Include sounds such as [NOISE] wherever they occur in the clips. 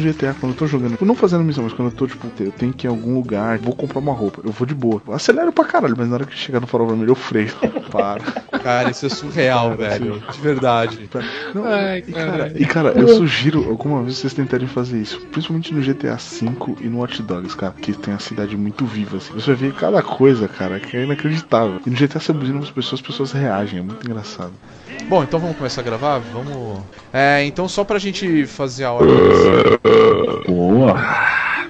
GTA, quando eu tô jogando, não fazendo missão, mas quando eu tô, tipo, eu tenho que ir em algum lugar, vou comprar uma roupa, eu vou de boa. Acelero pra caralho, mas na hora que chegar no farol vermelho, eu freio. [LAUGHS] Para. Cara, isso é surreal, cara, velho. De verdade. Não, Ai, e, cara, e, cara, eu sugiro alguma vez vocês tentarem fazer isso. Principalmente no GTA V e no Watch Dogs, cara. Que tem a cidade muito viva, assim. Você vai ver cada coisa, cara, que é inacreditável. E no GTA você buzina as pessoas, as pessoas reagem. É muito engraçado. Bom, então vamos começar a gravar? Vamos. É, então só pra gente fazer a ordem. Boa!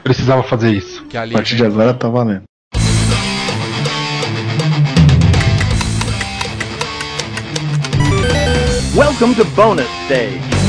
Precisava fazer isso. Que ali, a partir de agora tá valendo. Welcome to bonus stage.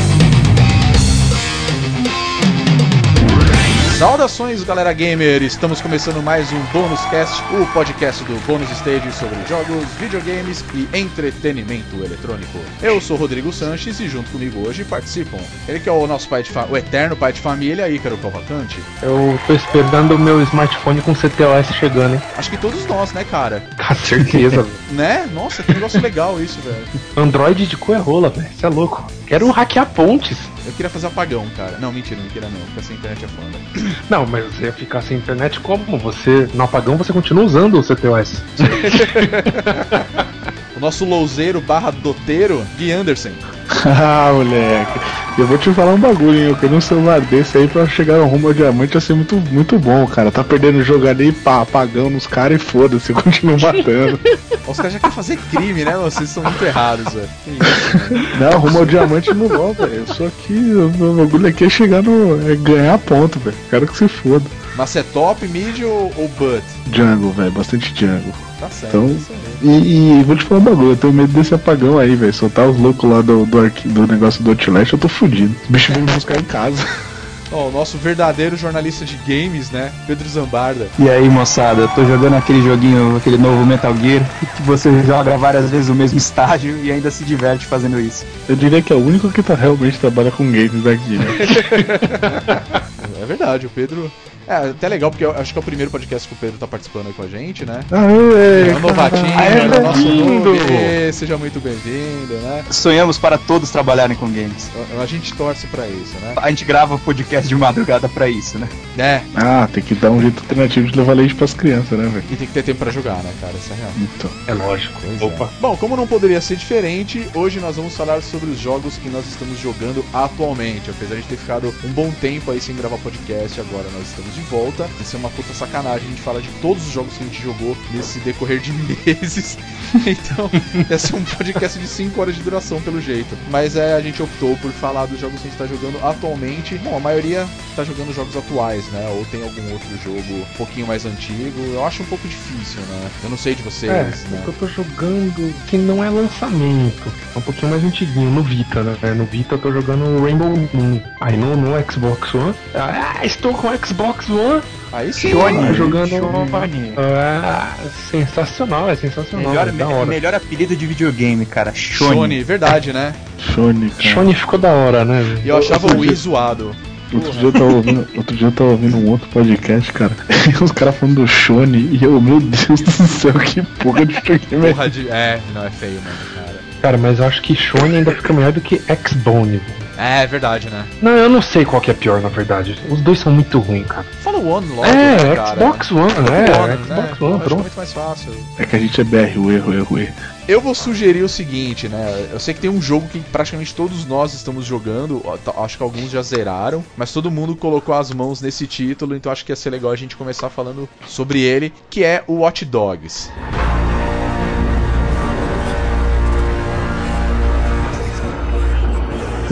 Saudações, galera gamer! Estamos começando mais um Bônus Cast, o podcast do Bônus Stage sobre jogos, videogames e entretenimento eletrônico. Eu sou Rodrigo Sanches e junto comigo hoje participam ele que é o nosso pai de o eterno pai de família, Ícaro Cavalcante. Eu tô esperando o meu smartphone com CTOS chegando, hein? Acho que todos nós, né, cara? [LAUGHS] Com certeza. né? Nossa, que negócio legal isso, velho. Android de cu é rola, velho. Você é louco. Quero hackear pontes. Eu queria fazer apagão, cara. Não, mentira, mentira não. Ficar sem internet é foda. [COUGHS] Não, mas você ia ficar sem internet como? Você, no apagão, você continua usando o CTOS. [LAUGHS] nosso louzeiro barra doteiro, Gui Anderson. [LAUGHS] ah, moleque. Eu vou te falar um bagulho, hein? Eu quero um celular desse aí pra chegar no rumo ao diamante ia ser muito, muito bom, cara. Tá perdendo o jogo ali, pá, apagando os caras e foda-se, [LAUGHS] eu continuo matando. [LAUGHS] Os caras já querem fazer crime, né? Vocês são muito errados, velho. Não, rumo ao diamante não vou, velho. Eu sou aqui, o meu bagulho aqui é chegar no. é ganhar ponto, velho. Quero que se foda. Mas é top, mid ou, ou butt? Jungle, velho, bastante jungle. Tá certo. Então, e, e, vou te falar um bagulho, eu tenho medo desse apagão aí, velho. Soltar os loucos lá do, do, do negócio do Outlast, eu tô fudido. Os bichos vão me buscar em casa. [LAUGHS] Oh, o nosso verdadeiro jornalista de games, né? Pedro Zambarda. E aí, moçada, eu tô jogando aquele joguinho, aquele novo Metal Gear, que você joga várias vezes o mesmo estágio e ainda se diverte fazendo isso. Eu diria que é o único que tá realmente trabalha com games aqui, né? [LAUGHS] é verdade, o Pedro é, até legal, porque eu acho que é o primeiro podcast que o Pedro tá participando aí com a gente, né? Aê, é um novatinho, é o nosso novo. Seja muito bem-vindo, né? Sonhamos para todos trabalharem com games. A, a gente torce para isso, né? A gente grava podcast de madrugada para isso, né? É. Ah, tem que dar um jeito alternativo de levar leite pras crianças, né, velho? E tem que ter tempo pra jogar, né, cara? Isso é real. Então. É lógico. Pois. Opa. É. Bom, como não poderia ser diferente, hoje nós vamos falar sobre os jogos que nós estamos jogando atualmente. Apesar de ter ficado um bom tempo aí sem gravar podcast, agora nós estamos de volta. Esse é uma puta sacanagem. A gente fala de todos os jogos que a gente jogou nesse decorrer de [LAUGHS] meses. então, esse é um podcast de 5 horas de duração, pelo jeito. Mas é, a gente optou por falar dos jogos que a gente tá jogando atualmente. Bom, a maioria tá jogando jogos atuais, né? Ou tem algum outro jogo um pouquinho mais antigo. Eu acho um pouco difícil, né? Eu não sei de vocês. É, né? o que eu tô jogando que não é lançamento. É um pouquinho mais antiguinho, no Vita, né? No Vita eu tô jogando Rainbow Moon. Aí no, no Xbox One. Ah, estou com o Xbox One. Aí sim, Shone, jogando Shone. Ah, sensacional, é sensacional. Melhor, é hora. melhor apelido de videogame, cara. Shone. Shone, verdade, né? Shone, cara. Shone ficou da hora, né? E eu achava o Wii zoado. Outro dia, eu tava ouvindo, [LAUGHS] outro dia eu tava ouvindo um outro podcast, cara. E [LAUGHS] os caras falando do Shone e eu, meu Deus do céu, que porra de videogame porra de, É, não, é feio mesmo, cara. Cara, mas eu acho que Shone ainda fica melhor do que X-Bone. É, é verdade, né? Não, eu não sei qual que é pior, na verdade. Os dois são muito ruins, cara. Fala o One logo, É, né, cara? Xbox One, é, One, Xbox né? One, é pronto. muito mais fácil. É que a gente é BR, o erro, erro, erro. Eu vou sugerir o seguinte, né? Eu sei que tem um jogo que praticamente todos nós estamos jogando, acho que alguns já zeraram, mas todo mundo colocou as mãos nesse título, então acho que ia ser legal a gente começar falando sobre ele, que é o Watch Dogs.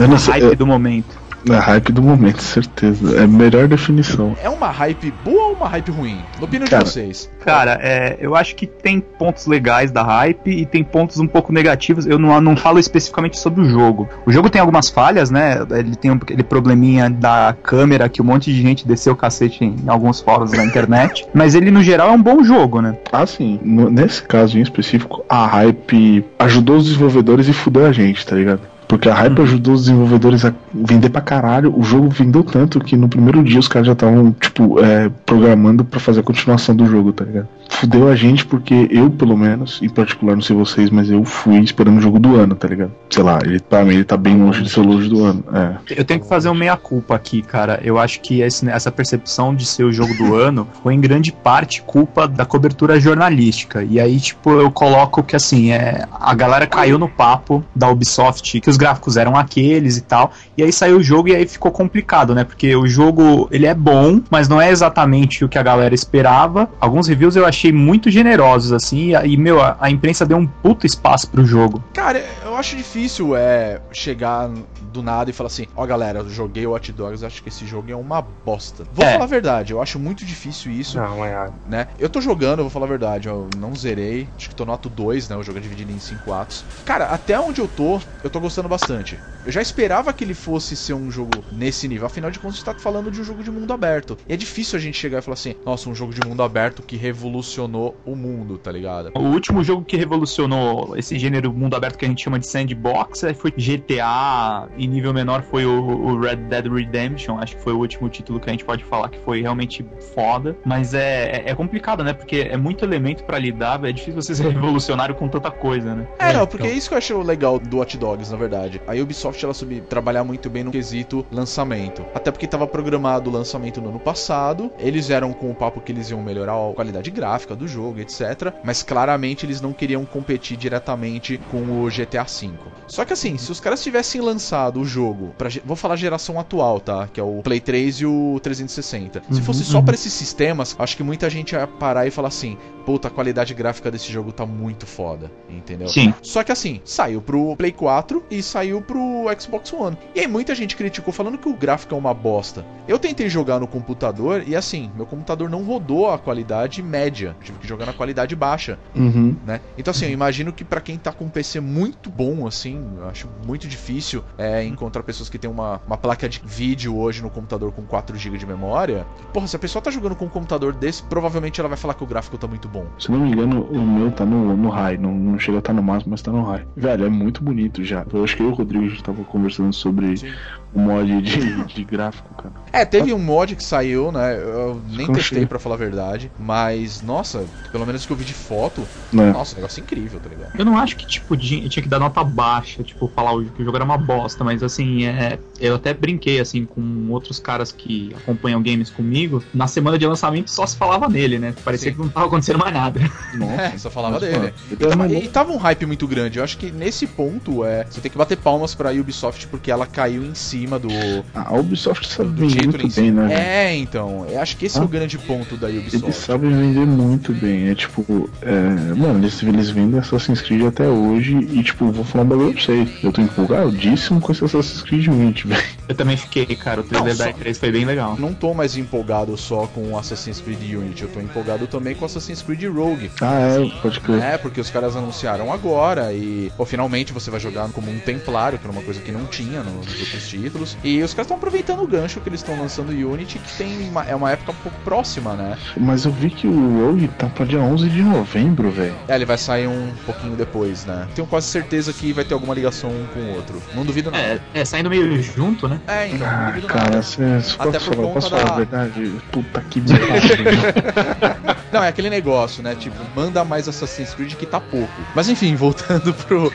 Eu não sei, hype eu... do momento. É hype do momento, certeza. É a melhor definição. É uma hype boa ou uma hype ruim? No opinião cara, de vocês. Cara, é, eu acho que tem pontos legais da hype e tem pontos um pouco negativos. Eu não, não falo especificamente sobre o jogo. O jogo tem algumas falhas, né? Ele tem um, aquele probleminha da câmera que um monte de gente desceu o cacete em, em alguns fóruns da internet. [LAUGHS] mas ele, no geral, é um bom jogo, né? Ah, sim. No, nesse caso em específico, a hype ajudou os desenvolvedores e fudeu a gente, tá ligado? Porque a hype ajudou os desenvolvedores a vender pra caralho. O jogo vendeu tanto que no primeiro dia os caras já estavam, tipo, é, programando para fazer a continuação do jogo, tá ligado? Fudeu a gente porque eu, pelo menos, em particular, não sei vocês, mas eu fui esperando o jogo do ano, tá ligado? Sei lá, ele pra mim ele tá bem longe de ser longe do ano. É. Eu tenho que fazer um meia-culpa aqui, cara. Eu acho que esse- essa percepção de ser o jogo do [LAUGHS] ano foi em grande parte culpa da cobertura jornalística. E aí, tipo, eu coloco que assim, é, a galera caiu no papo da Ubisoft, que os gráficos eram aqueles e tal. E aí saiu o jogo e aí ficou complicado, né? Porque o jogo, ele é bom, mas não é exatamente o que a galera esperava. Alguns reviews eu achei muito generosos, assim, e, meu, a, a imprensa deu um puto espaço pro jogo. Cara, eu acho difícil é chegar do nada e falar assim: Ó, galera, eu joguei o Watch Dogs, acho que esse jogo é uma bosta. Vou É. falar a verdade, eu acho muito difícil isso, Não, é. né? Eu tô jogando, eu vou falar a verdade, eu não zerei, acho que tô no ato 2, né? O jogo é dividido em 5 atos. Cara, até onde eu tô, eu tô gostando bastante. Eu já esperava que ele fosse ser um jogo nesse nível, afinal de contas, a gente tá falando de um jogo de mundo aberto. E é difícil a gente chegar e falar assim: Nossa, um jogo de mundo aberto que revolucionou o mundo, tá ligado? O último jogo que revolucionou esse gênero mundo aberto que a gente chama de sandbox aí foi GTA, e nível menor foi o, Red Dead Redemption, acho que foi o último título que a gente pode falar que foi realmente foda, mas é, é, é complicado, né, porque é muito elemento pra lidar, é difícil você ser [LAUGHS] revolucionário com tanta coisa, né. É, não, porque é isso que eu acho legal do Watch Dogs, na verdade. A Ubisoft, ela soube trabalhar muito bem no quesito lançamento. Até porque estava programado o lançamento no ano passado. Eles eram com o papo que eles iam melhorar a qualidade gráfica do jogo, etc. Mas claramente eles não queriam competir diretamente com o GTA V. Só que assim, se os caras tivessem lançado o jogo, pra, vou falar geração atual, tá? Que é o Play 3 e o 360. Se Uhum, fosse só uhum. pra esses sistemas, acho que muita gente ia parar e falar assim: puta, a qualidade gráfica desse jogo tá muito foda, entendeu? Sim. Só que assim, saiu pro Play 4 e saiu pro Xbox One. E aí muita gente criticou falando que o gráfico é uma bosta. Eu tentei jogar no computador e assim, meu computador não rodou a qualidade média. Tive que jogar na qualidade baixa, Uhum. né? Então assim, eu imagino que pra quem tá com um PC muito bom, assim, eu acho muito difícil é, encontrar pessoas que tem uma, uma placa de vídeo hoje no computador com 4 GB de memória. Porra, se a pessoa tá jogando com um computador desse, provavelmente ela vai falar que o gráfico tá muito bom. Se não me engano, o meu tá no, no high. Não, não chega a estar no máximo, mas tá no high. Velho, é muito bonito já. Eu acho que eu e o Rodrigo a gente tava conversando sobre Sim. o mod de, de gráfico, cara. É, teve um mod que saiu, né? Eu nem testei pra falar a verdade, mas nossa, pelo menos que eu vi de foto, Né? nossa, negócio incrível, tá ligado? Eu não acho que, tipo, tinha que dar nota baixa, tipo, falar o- que o jogo era uma bosta, mas assim, é, eu até brinquei, assim, com outros caras que acompanham games comigo. Na semana de lançamento só se falava nele, né? Parecia Sim. que não tava acontecendo mais nada. Nossa. É, só falava dele. mano. E tava, e um hype muito grande. Eu acho que nesse ponto é. Você tem que bater palmas pra Ubisoft porque ela caiu em cima do, A Ubisoft sabe do vender muito bem, né? É, então. Eu acho que esse é o Ah. grande ponto da Eles Ubisoft. sabem vender muito bem. É tipo, é, mano, eles, eles vendem Assassin's Creed até hoje. E tipo, vou falar um bagulho pra vocês. Eu tô empolgadíssimo com esse Assassin's Creed Unity, [LAUGHS] velho. Eu também fiquei, cara, o trailer da só- E3 foi bem legal. Não tô mais empolgado só com Assassin's Creed Unity, eu tô empolgado também com Assassin's Creed Rogue. Ah, é, pode crer. É, porque os caras anunciaram agora e pô, finalmente você vai jogar como um templário, que era uma coisa que não tinha no- nos outros títulos. E os caras estão aproveitando o gancho que eles estão lançando o Unity, que tem uma, é uma época um pouco próxima, né? Mas eu vi que o Rogue tá pra dia 11 de novembro, velho. É, ele vai sair um pouquinho depois, né? Tenho quase certeza que vai ter alguma ligação um com o outro. Não duvido nada. É, é, saindo meio junto, né? É, então, não Ah, duvido cara, nada. se, se Até posso por falar, conta posso falar da- a verdade? Puta que merda. [LAUGHS] Não, é aquele negócio, né? Tipo, manda mais Assassin's Creed que tá pouco. Mas enfim, [LAUGHS] voltando pro,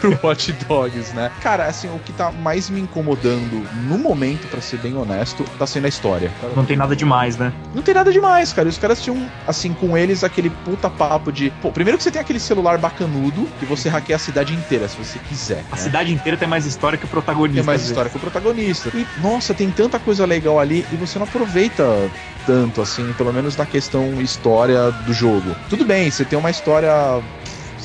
pro Watch Dogs, né? Cara, assim, o que tá mais me incomodando no momento, pra ser bem honesto, tá sendo a história. Não tem nada demais, né? Não tem nada demais, cara. E Os caras tinham, assim, com eles aquele puta papo de. Pô, primeiro que você tem aquele celular bacanudo que você hackeia a cidade inteira, se você quiser. A né? cidade inteira tem mais história que o protagonista. Tem mais história que o protagonista. E, nossa, tem tanta coisa legal ali e você não aproveita tanto, assim, pelo menos na questão história do jogo. Tudo bem, você tem uma história,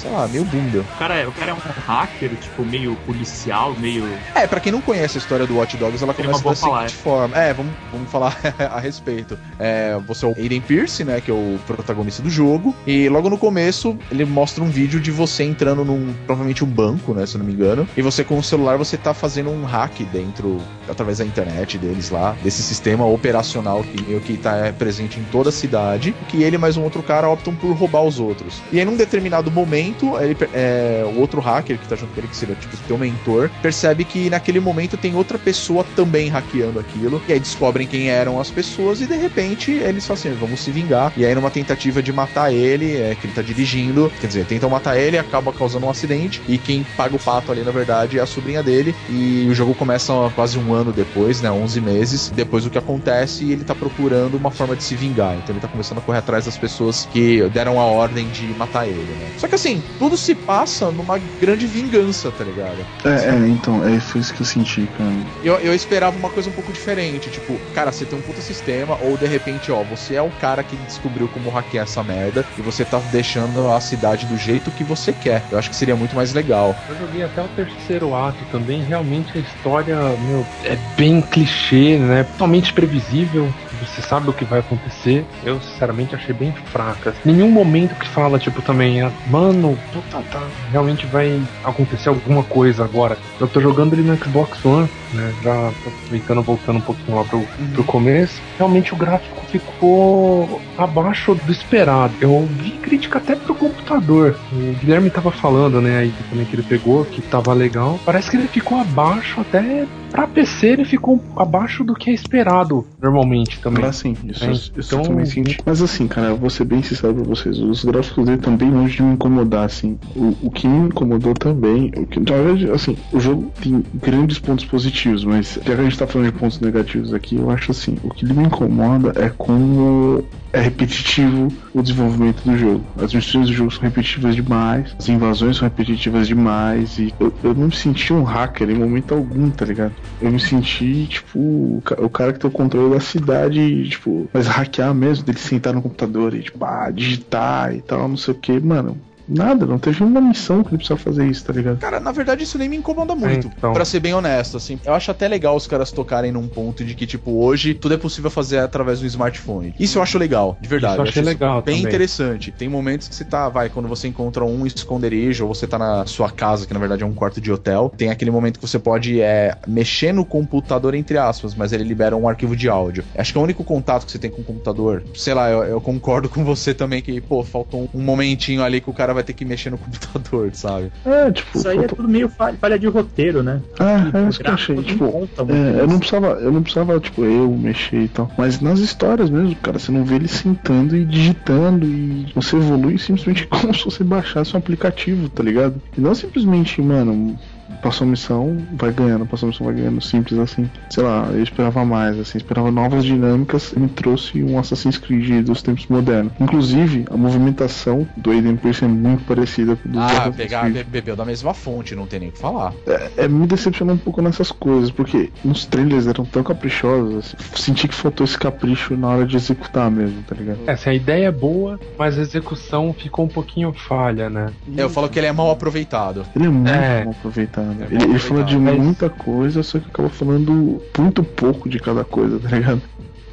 sei lá, meio bunda. O cara, é, o cara é um hacker, tipo, meio policial, meio. É, pra quem não conhece a história do Watch Dogs, ela Tem começa da seguinte forma. É, vamos, vamos falar [LAUGHS] a respeito. É, você é o Aiden Pierce, né, que é o protagonista do jogo, e logo no começo ele mostra um vídeo de você entrando num, provavelmente um banco, né, se eu não me engano, e você com o celular você tá fazendo um hack dentro, através da internet deles lá, desse sistema operacional que meio que tá é, presente em toda a cidade, que ele e mais um outro cara optam por roubar os outros. E aí num determinado momento, momento, ele, é, o outro hacker que tá junto com ele, que seria tipo teu mentor, percebe que naquele momento tem outra pessoa também hackeando aquilo. E aí descobrem quem eram as pessoas e de repente eles falam assim: vamos se vingar. E aí, numa tentativa de matar ele, é que ele tá dirigindo, quer dizer, tentam matar ele, acaba causando um acidente. E quem paga o pato ali, na verdade, é a sobrinha dele. E o jogo começa quase um ano depois, né? 11 meses depois do que acontece. E ele tá procurando uma forma de se vingar. Então ele tá começando a correr atrás das pessoas que deram a ordem de matar ele, né? Só que assim, tudo se passa numa grande vingança, tá ligado? É, é então, é, foi isso que eu senti, cara. Eu, eu esperava uma coisa um pouco diferente, tipo, cara, você tem um puta sistema, ou de repente, ó, você é o cara que descobriu como hackear essa merda e você tá deixando a cidade do jeito que você quer. Eu acho que seria muito mais legal. Eu joguei até o terceiro ato também, realmente a história, meu, é bem clichê, né? Totalmente previsível você sabe o que vai acontecer. Eu, sinceramente, achei bem fraca. Nenhum momento que fala, tipo, também, ah, mano, puta, tá, realmente vai acontecer alguma coisa agora. Eu tô jogando ele no Xbox One, né? Já aproveitando, voltando um pouquinho lá pro, pro começo. Realmente o gráfico ficou abaixo do esperado. Eu vi crítica até pro computador. O Guilherme tava falando, né, aí também que ele pegou, que tava legal. Parece que ele ficou abaixo até pra PC ele ficou abaixo do que é esperado normalmente também. Ah, sim, isso, É, isso então- eu também senti. Mas assim, cara, eu vou ser bem sincero pra vocês. Os gráficos dele também longe de me incomodar, assim. O, o que me incomodou também. O que, na verdade, assim, o jogo tem grandes pontos positivos, mas já que a gente tá falando de pontos negativos aqui, eu acho assim, o que me incomoda é como é repetitivo o desenvolvimento do jogo. As missões do jogo são repetitivas demais, as invasões são repetitivas demais, e eu, eu não me senti um hacker em momento algum, tá ligado? Eu me senti, tipo, o ca- o cara que tem o controle da cidade, tipo, mas hackear mesmo, dele sentar no computador e, tipo, ah, digitar e tal, não sei o que, mano. Nada, não teve uma missão que ele precisava fazer isso, tá ligado? Cara, na verdade isso nem me incomoda muito, então. Pra ser bem honesto, assim. Eu acho até legal os caras tocarem num ponto de que, tipo, hoje tudo é possível fazer através do smartphone. Isso eu acho legal, de verdade. Isso eu achei acho legal Bem também. interessante. Tem momentos que você tá, vai, quando você encontra um esconderijo, ou você tá na sua casa, que na verdade é um quarto de hotel, tem aquele momento que você pode é, mexer no computador, entre aspas, mas ele libera um arquivo de áudio. Acho que é o único contato que você tem com o computador. Sei lá, eu, eu concordo com você também que, pô, faltou um momentinho ali que o cara vai ter que mexer no computador, [LAUGHS] sabe? É, tipo, Isso aí é tudo meio falha, falha de roteiro, né? Ah, é o isso que eu achei. Tipo, É, eu não precisava, eu não precisava, tipo, eu mexer e tal. Mas nas histórias mesmo, cara, você não vê ele sentando e digitando e você evolui simplesmente [LAUGHS] como se você baixasse um aplicativo, tá ligado? E não simplesmente, mano, passou a missão, vai ganhando, passou a missão, vai ganhando, simples assim. Sei lá, eu esperava mais, assim, esperava novas dinâmicas e me trouxe um Assassin's Creed dos tempos modernos. Inclusive, a movimentação do Aiden Pierce é muito parecida com o dos Ah, pegar, be- bebeu da mesma fonte, não tem nem o que falar. é, me decepcionou um pouco nessas coisas, porque nos trailers eram tão caprichosos, assim, senti que faltou esse capricho na hora de executar mesmo, tá ligado? É, assim, a ideia é boa, mas a execução ficou um pouquinho falha, né? Eu falo que ele é mal aproveitado. Ele é muito É. mal aproveitado. É mal ele, ele fala de muita coisa, só que acaba falando muito pouco de cada coisa, tá ligado?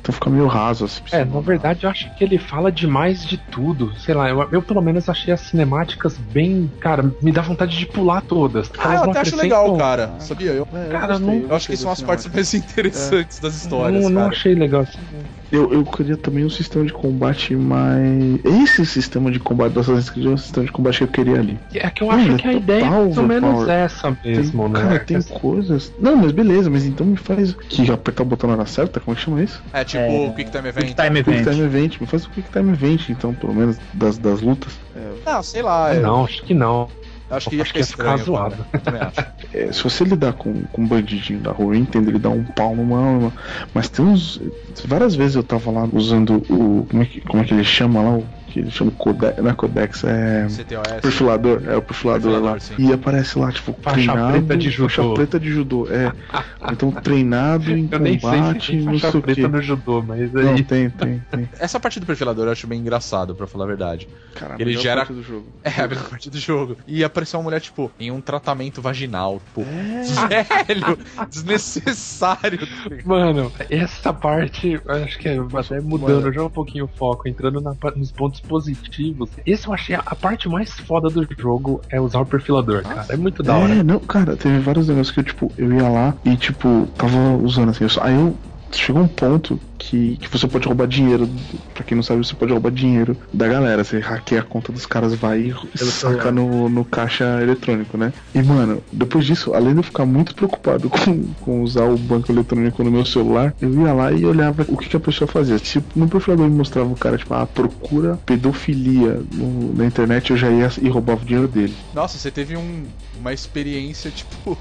Então fica meio raso assim. É, na verdade eu acho que ele fala demais de tudo. Sei lá, eu, eu pelo menos achei as cinemáticas bem. Cara, me dá vontade de pular todas. Ah, eu até acho legal, cara. Sabia? Eu, É, Cara, gostei, não- eu acho que são as partes mais [LAUGHS] interessantes das histórias, Não, não cara. achei legal assim. Eu, eu queria também um sistema de combate mais. Esse sistema de combate do Assassin's Creed é um sistema de combate que eu queria ali. É que eu Não, acho é que a ideia é mais ou menos overpower. essa mesmo, tem, né? Cara, tem coisas. Não, mas beleza, mas então me faz. Que apertar o botão na hora certa? Como é que chama isso? É tipo É, o Quick Time Event. Quick Time Quick Event. Time Event. Me faz o Quick Time Event, então, pelo menos, das, das lutas. Ah, sei lá. eu Não, acho que não. Acho que ia acho ficar que ia ficar estranho, zoado. cara. Eu também acho. É, se você lidar com, com um bandidinho da rua, eu entendo ele dar um pau numa arma. Mas tem uns. Várias vezes eu tava lá usando o. Como é que, como é que ele chama lá? O que ele chama Codex. Não é Codex, é. CTOS. Perfilador, é o perfilador, Perfilador, lá. sim. E aparece lá, tipo, Faixa treinado. preta de judô. Faixa preta de judô, é. Então, treinado [LAUGHS] em Eu nem sei se combate, não sei o quê. no judô, mas Não, aí. tem, tem, tem. [LAUGHS] Essa parte do perfilador eu acho bem engraçado, pra falar a verdade. Cara, Ele melhor gera- parte do jogo. [LAUGHS] É, a melhor parte do jogo. E apareceu uma mulher, tipo, em um tratamento vaginal. Tipo, velho, desnecessário. Mano, essa parte, acho que é até mudando já um pouquinho o foco, entrando na nos pontos positivos. Esse eu achei a, a parte mais foda do jogo é usar o perfilador, cara. É muito da hora. É, não, cara, teve vários negócios que eu, tipo, eu ia lá e, tipo, tava usando assim. Eu só, aí eu. Chegou um ponto que que, você pode roubar dinheiro. Pra quem não sabe, você pode roubar dinheiro da galera. Você hackeia a conta dos caras, vai e saca no, no caixa eletrônico, né? E, mano, depois disso, além de eu ficar muito preocupado [LAUGHS] com, com usar o banco eletrônico no meu celular, eu ia lá e olhava o que, que a pessoa fazia. Se no profilador me mostrava o cara, tipo, ah, procura pedofilia no- na internet, eu já ia e roubava o dinheiro dele. Nossa, você teve um- uma experiência, tipo,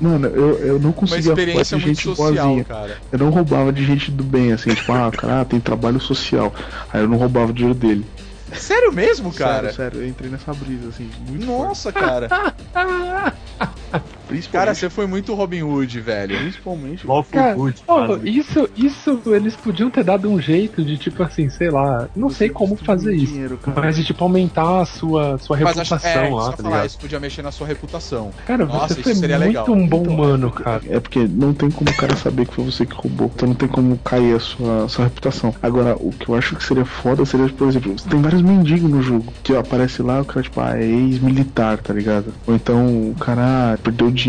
Mano, eu, eu não [LAUGHS] uma conseguia roubar experiência de muito gente social, boazinha. cara. Eu não roubava de gente do bem, assim, tipo, ah, cara, tem trabalho social. Aí eu não roubava o dinheiro dele. Sério mesmo, cara? Sério, sério, eu entrei nessa brisa, assim, muito Nossa, cara. [LAUGHS] Principalmente, Cara, você foi muito Robin Hood, velho. principalmente Cara, pô, quase. isso, isso eles podiam ter dado um jeito de, tipo assim, sei lá, não sei como fazer isso. Dinheiro, cara. Mas de tipo aumentar a sua, sua Mas acho reputação é, lá, tá falar, ligado? isso podia mexer na sua reputação. Cara, Nossa, você foi seria muito legal. um bom Então, mano, cara. É porque não tem como o cara saber que foi você que roubou. Então não tem como cair a sua, sua reputação. Agora, o que eu acho que seria foda seria, por exemplo, tem vários mendigos no jogo. Que aparece lá, o cara, tipo, ah, é ex-militar, tá ligado? Ou então o cara ah, perdeu dinheiro,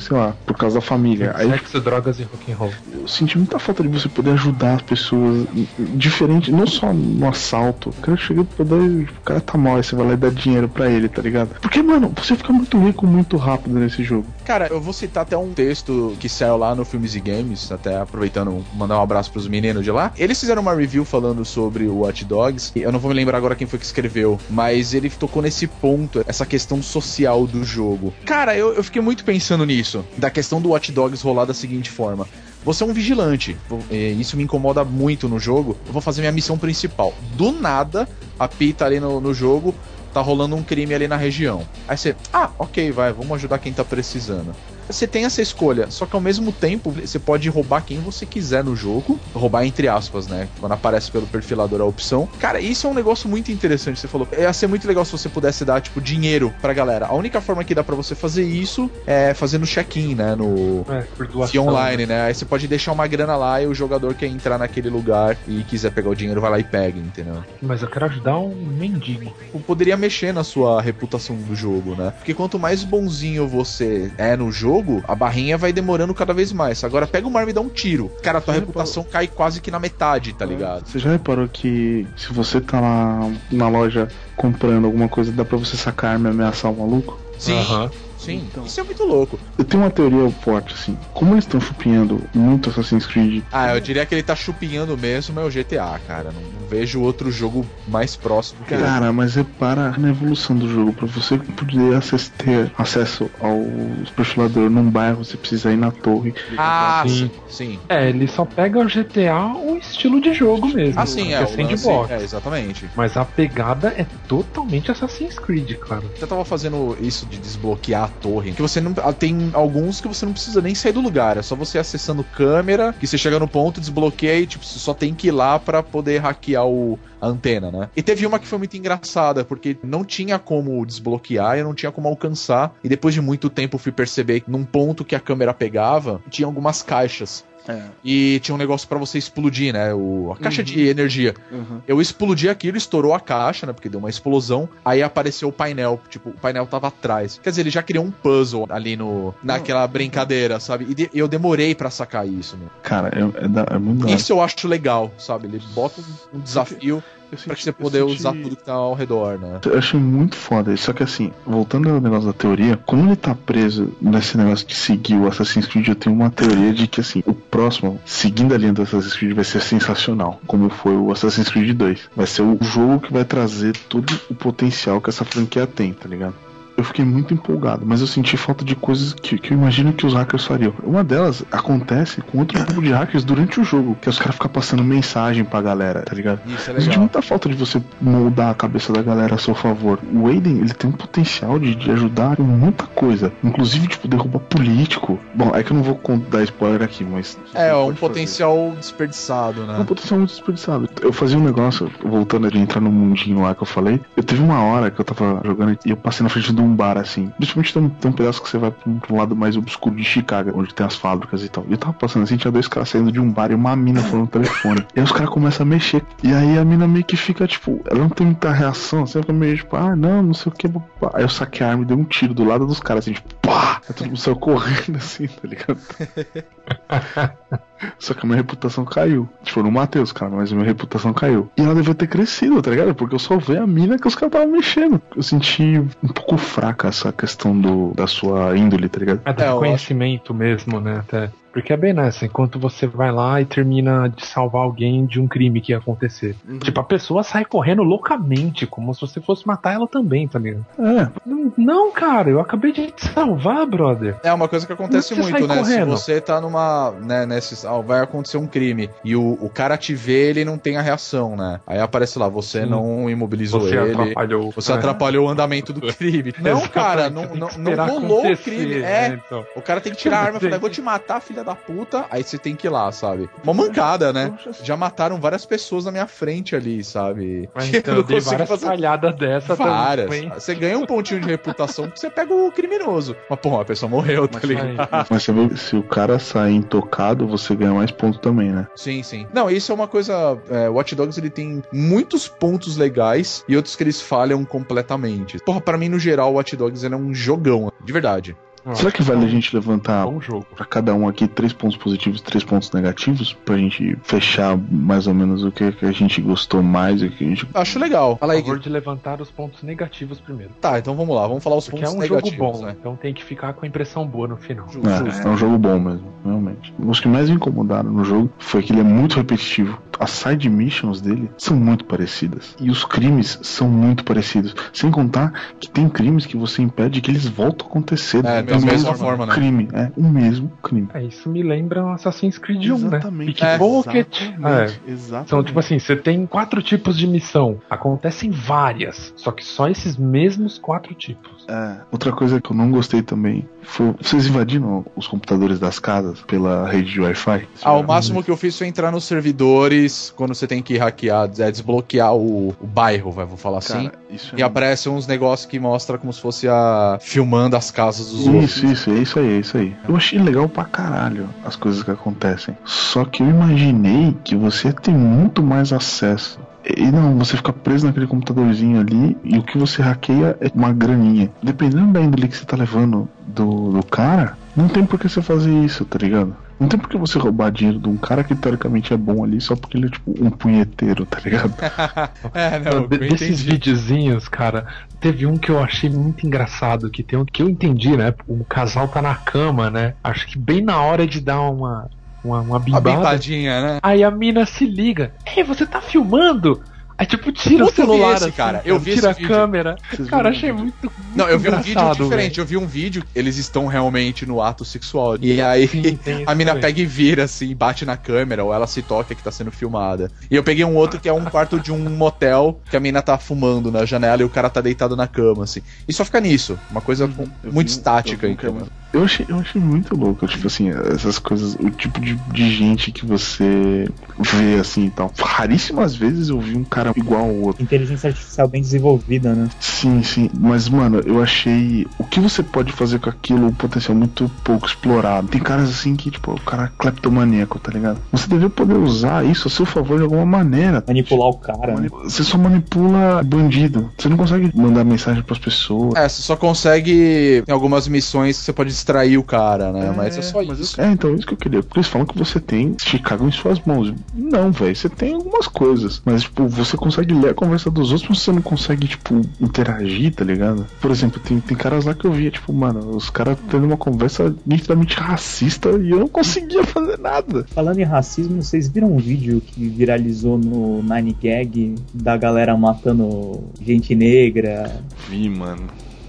sei lá, por causa da família. Aí Sexo, drogas e rock'n'roll. eu senti muita falta de você poder ajudar as pessoas diferente, não só no assalto. O cara chega pra dar. O cara tá mal, aí você vai lá e dá dinheiro pra ele, tá ligado? Porque, mano, você fica muito rico muito rápido nesse jogo. Cara, eu vou citar até um texto que saiu lá no Filmes e Games, até aproveitando, mandar um abraço pros meninos de lá. Eles fizeram uma review falando sobre o Watch Dogs. Eu não vou me lembrar agora quem foi que escreveu, mas ele tocou nesse ponto, essa questão social do jogo. Cara, eu, eu fiquei muito pensando nisso, da questão do Watch Dogs rolar da seguinte forma. Você é um vigilante, e isso me incomoda muito no jogo. Eu vou fazer minha missão principal. Do nada, apita ali no, no jogo, tá rolando um crime ali na região. Aí você, ah, ok, vai, vamos ajudar quem tá precisando. Você tem essa escolha, só que ao mesmo tempo você pode roubar quem você quiser no jogo. Roubar entre aspas, né? Quando aparece pelo perfilador a opção. Cara, isso é um negócio muito interessante. Você falou, ia ser muito legal se você pudesse dar, tipo, dinheiro pra galera. A única forma que dá pra você fazer isso é fazendo check-in, né? No, É, por doação. online, né? Aí você pode deixar uma grana lá e o jogador quer entrar naquele lugar e quiser pegar o dinheiro, vai lá e pega, entendeu? Mas eu quero ajudar um mendigo. Poderia mexer na sua reputação do jogo, né? Porque quanto mais bonzinho você é no jogo, a barrinha vai demorando cada vez mais. Agora pega uma arma e dá um tiro. Cara, tua Você reputação cai quase que na metade, tá ligado? Você já reparou que se você tá lá na loja comprando alguma coisa, dá pra você sacar a arma e ameaçar o maluco? Sim, Aham. Sim. Então. Isso é muito louco. Eu tenho uma teoria forte, assim. Como eles estão chupinhando muito Assassin's Creed, Ah, eu diria que ele tá chupinhando mesmo é o GTA, cara. Não, não vejo outro jogo mais próximo que ele. Cara, mas repara na evolução do jogo. Pra você poder acess- ter acesso aos perfiladores num bairro, você precisa ir na torre. Ah, sim, Sim. sim. É, ele só pega o GTA o estilo de jogo mesmo. Ah, sim, é. que o lance- sandbox. É, exatamente. Mas a pegada é totalmente Assassin's Creed, cara. Eu tava fazendo isso de desbloquear torre. Que você não. ah, Tem alguns que você não precisa nem sair do lugar. É só você acessando câmera, que você chega no ponto, desbloqueia e, tipo, você só tem que ir lá pra poder hackear o, a antena, né? E teve uma que foi muito engraçada, porque não tinha como desbloquear, eu não tinha como alcançar. E depois de muito tempo fui perceber que num ponto que a câmera pegava, tinha algumas caixas. É. E tinha um negócio pra você explodir, né? O, a caixa de energia. Uhum. Eu explodi aquilo, estourou a caixa, né? Porque deu uma explosão. Aí apareceu o painel. Tipo, o painel tava atrás. Quer dizer, ele já criou um puzzle ali no, naquela brincadeira, sabe? E de- eu demorei pra sacar isso, meu. Cara, é, é, da- é muito da hora. Isso eu acho legal, sabe? Ele bota um, um desafio Eu pra senti- você eu poder senti- usar tudo que tá ao redor, né? Eu achei muito foda isso. Só que assim, voltando ao negócio da teoria, como ele tá preso nesse negócio de seguir o Assassin's Creed, eu tenho uma teoria de que assim, o próximo, seguindo a linha do Assassin's Creed, vai ser sensacional. Como foi o Assassin's Creed 2. Vai ser o jogo que vai trazer todo o potencial que essa franquia tem, tá ligado? Eu fiquei muito empolgado, mas eu senti falta de coisas que, que eu imagino que os hackers fariam. Uma delas acontece com outro grupo de hackers durante o jogo, que é os caras ficam passando mensagem pra galera, tá ligado? Isso é Eu senti legal. muita falta de você moldar a cabeça da galera a seu favor. O Aiden, ele tem um potencial de, de ajudar com muita coisa. Inclusive, tipo, derrubar político. Bom, é que eu não vou dar spoiler aqui, mas. É, um potencial desperdiçado, fazer. É um né? potencial muito desperdiçado. Eu fazia um negócio, voltando a entrar no mundinho lá que eu falei. Eu teve uma hora que eu tava jogando e eu passei na frente de um bar assim. Principalmente tem um, tem um pedaço que você vai pra um, pra um lado mais obscuro de Chicago, onde tem as fábricas e tal. E eu tava passando assim, tinha dois caras saindo de um bar e uma mina falando no telefone. E aí os caras começam a mexer. E aí a mina meio que fica, tipo, ela não tem muita reação, você fica meio tipo, ah, não, não sei o que. Aí eu saquei a arma e dei um tiro do lado dos caras, assim, tipo, pá! Aí todo mundo saiu correndo [LAUGHS] assim, tá ligado? [LAUGHS] Só que a minha reputação caiu. Tipo, não matei os caras, mas a minha reputação caiu. E ela devia ter crescido, tá ligado? Porque eu só vi a mina que os caras estavam mexendo. Eu senti um pouco fraca essa questão do, da sua índole, tá ligado? Até É, conhecimento mesmo, né? Até. Porque é bem nessa, enquanto você vai lá e termina de salvar alguém de um crime que ia acontecer. Tipo, a pessoa sai correndo loucamente, como se você fosse matar ela também, tá ligado? É, Não, não, cara, eu acabei de te salvar, brother. É uma coisa que acontece Você muito, sai né? correndo. Se você tá numa. Né, nesse, ah, vai acontecer um crime e o, o cara te vê, ele não tem a reação, né? Aí aparece lá, você Sim. não imobilizou Você ele. atrapalhou. Você É. atrapalhou o andamento do [LAUGHS] crime. Não, cara, não, não, não rolou o crime. né, É, então. o cara tem que tirar a arma e falar, vou te matar, filha da puta. Aí você tem que ir lá, sabe? Uma mancada, né? Já mataram várias pessoas na minha frente ali, sabe? Mas então, eu dei consigo várias fazer- falhadas dessa Várias. também. Você ganha um pontinho de reputação porque você pega o criminoso. Mas, pô, a pessoa morreu, tá Mas, ligado? Mas você se o cara sair intocado, você ganha mais pontos também, né? Sim, sim. Não, isso é uma coisa. É, Watch Dogs ele tem muitos pontos legais e outros que eles falham completamente. Porra, pra mim, no geral, Watch Dogs ele é um jogão, de verdade. Ó, Será que vale a gente levantar jogo. pra cada um aqui três pontos positivos e três pontos negativos? Pra gente fechar mais ou menos o que, que a gente gostou mais e o que a gente. Acho legal. Fala A aí. favor de levantar os pontos negativos primeiro. Tá, então vamos lá, vamos falar os Porque é pontos um jogo negativos, bom, né? então tem que ficar com a impressão boa no final. É, é um jogo bom mesmo, realmente. Os que mais me incomodaram no jogo foi que ele é muito repetitivo. As side missions dele são muito parecidas. E os crimes são muito parecidos. Sem contar que tem crimes que você impede que eles voltem a acontecer. É, do da mesma mesmo forma, né? crime. É, o mesmo crime. É, isso me lembra um Assassin's Creed 1, né? Exatamente. Pickpocket. Exatamente. exatamente. São tipo assim, você tem quatro tipos de missão. Acontecem várias, só que só esses mesmos quatro tipos. É, outra coisa que eu não gostei também foi. Vocês invadiram os computadores das casas pela rede de Wi-Fi? Ah, o máximo que eu fiz foi entrar nos servidores quando você tem que hackear, é, desbloquear o, o bairro, vai, vou falar assim. Cara, isso é E aparecem uns negócios que mostra como se fosse a filmando as casas dos outros. Isso, isso, é isso aí, é isso aí. Eu achei legal pra caralho as coisas que acontecem. Só que eu imaginei que você tem muito mais acesso. E não, você fica preso naquele computadorzinho ali e o que você hackeia é uma graninha. Dependendo da índole que você tá levando do, do cara, não tem por que você fazer isso, tá ligado? Não tem por que você roubar dinheiro de um cara que teoricamente é bom ali só porque ele é tipo um punheteiro, tá ligado? [LAUGHS] É, não, De- eu desses videozinhos, cara, teve um que eu achei muito engraçado, que tem um que eu entendi, né? O casal tá na cama, né? Acho que bem na hora de dar uma uma, uma A bimbada. bimbadinha, né? Aí a mina se liga. Ei, você tá filmando? Aí tipo, tira o Puta, eu vi celular esse, assim, cara. Eu vi tira esse a vídeo. câmera. Vocês Cara, achei o vídeo? muito, Não, eu vi um vídeo diferente. velho. Eu vi um vídeo, eles estão realmente no ato sexual. E aí Sim, a mina também. pega e vira assim, bate na câmera, ou ela se toca que tá sendo filmada. E eu peguei um outro que é um quarto de um motel que a mina tá fumando na janela e o cara tá deitado na cama, assim. E só fica nisso. Uma coisa Eu muito vi- estática, eu Eu achei, eu achei muito louco, tipo assim, essas coisas, o tipo de, de gente que você vê assim e tal. Raríssimas vezes eu vi um cara igual ao outro. Inteligência artificial bem desenvolvida, né? Sim, sim, mas mano, eu achei o que você pode fazer com aquilo, o potencial muito pouco explorado. Tem caras assim que, tipo, o cara é cleptomaníaco, tá ligado? Você deve poder usar isso a seu favor de alguma maneira. Manipular o cara, né? Mani- Você só manipula bandido. Você não consegue mandar mensagem pras pessoas. É, você só consegue. Tem algumas missões que você pode distrair o cara, né? mas é só mas isso. eu- é, então, isso que eu queria. Porque eles falam que você tem Chicago em suas mãos. Não, velho, você tem algumas coisas. Mas, tipo, você consegue ler a conversa dos outros, mas você não consegue, tipo, interagir, tá ligado? Por exemplo, tem, tem caras lá que eu via, tipo, mano, os caras tendo uma conversa nitidamente racista e eu não conseguia [LAUGHS] fazer nada. Falando em racismo, vocês viram um vídeo que viralizou no Nine Gag da galera matando gente negra? Vi, mano.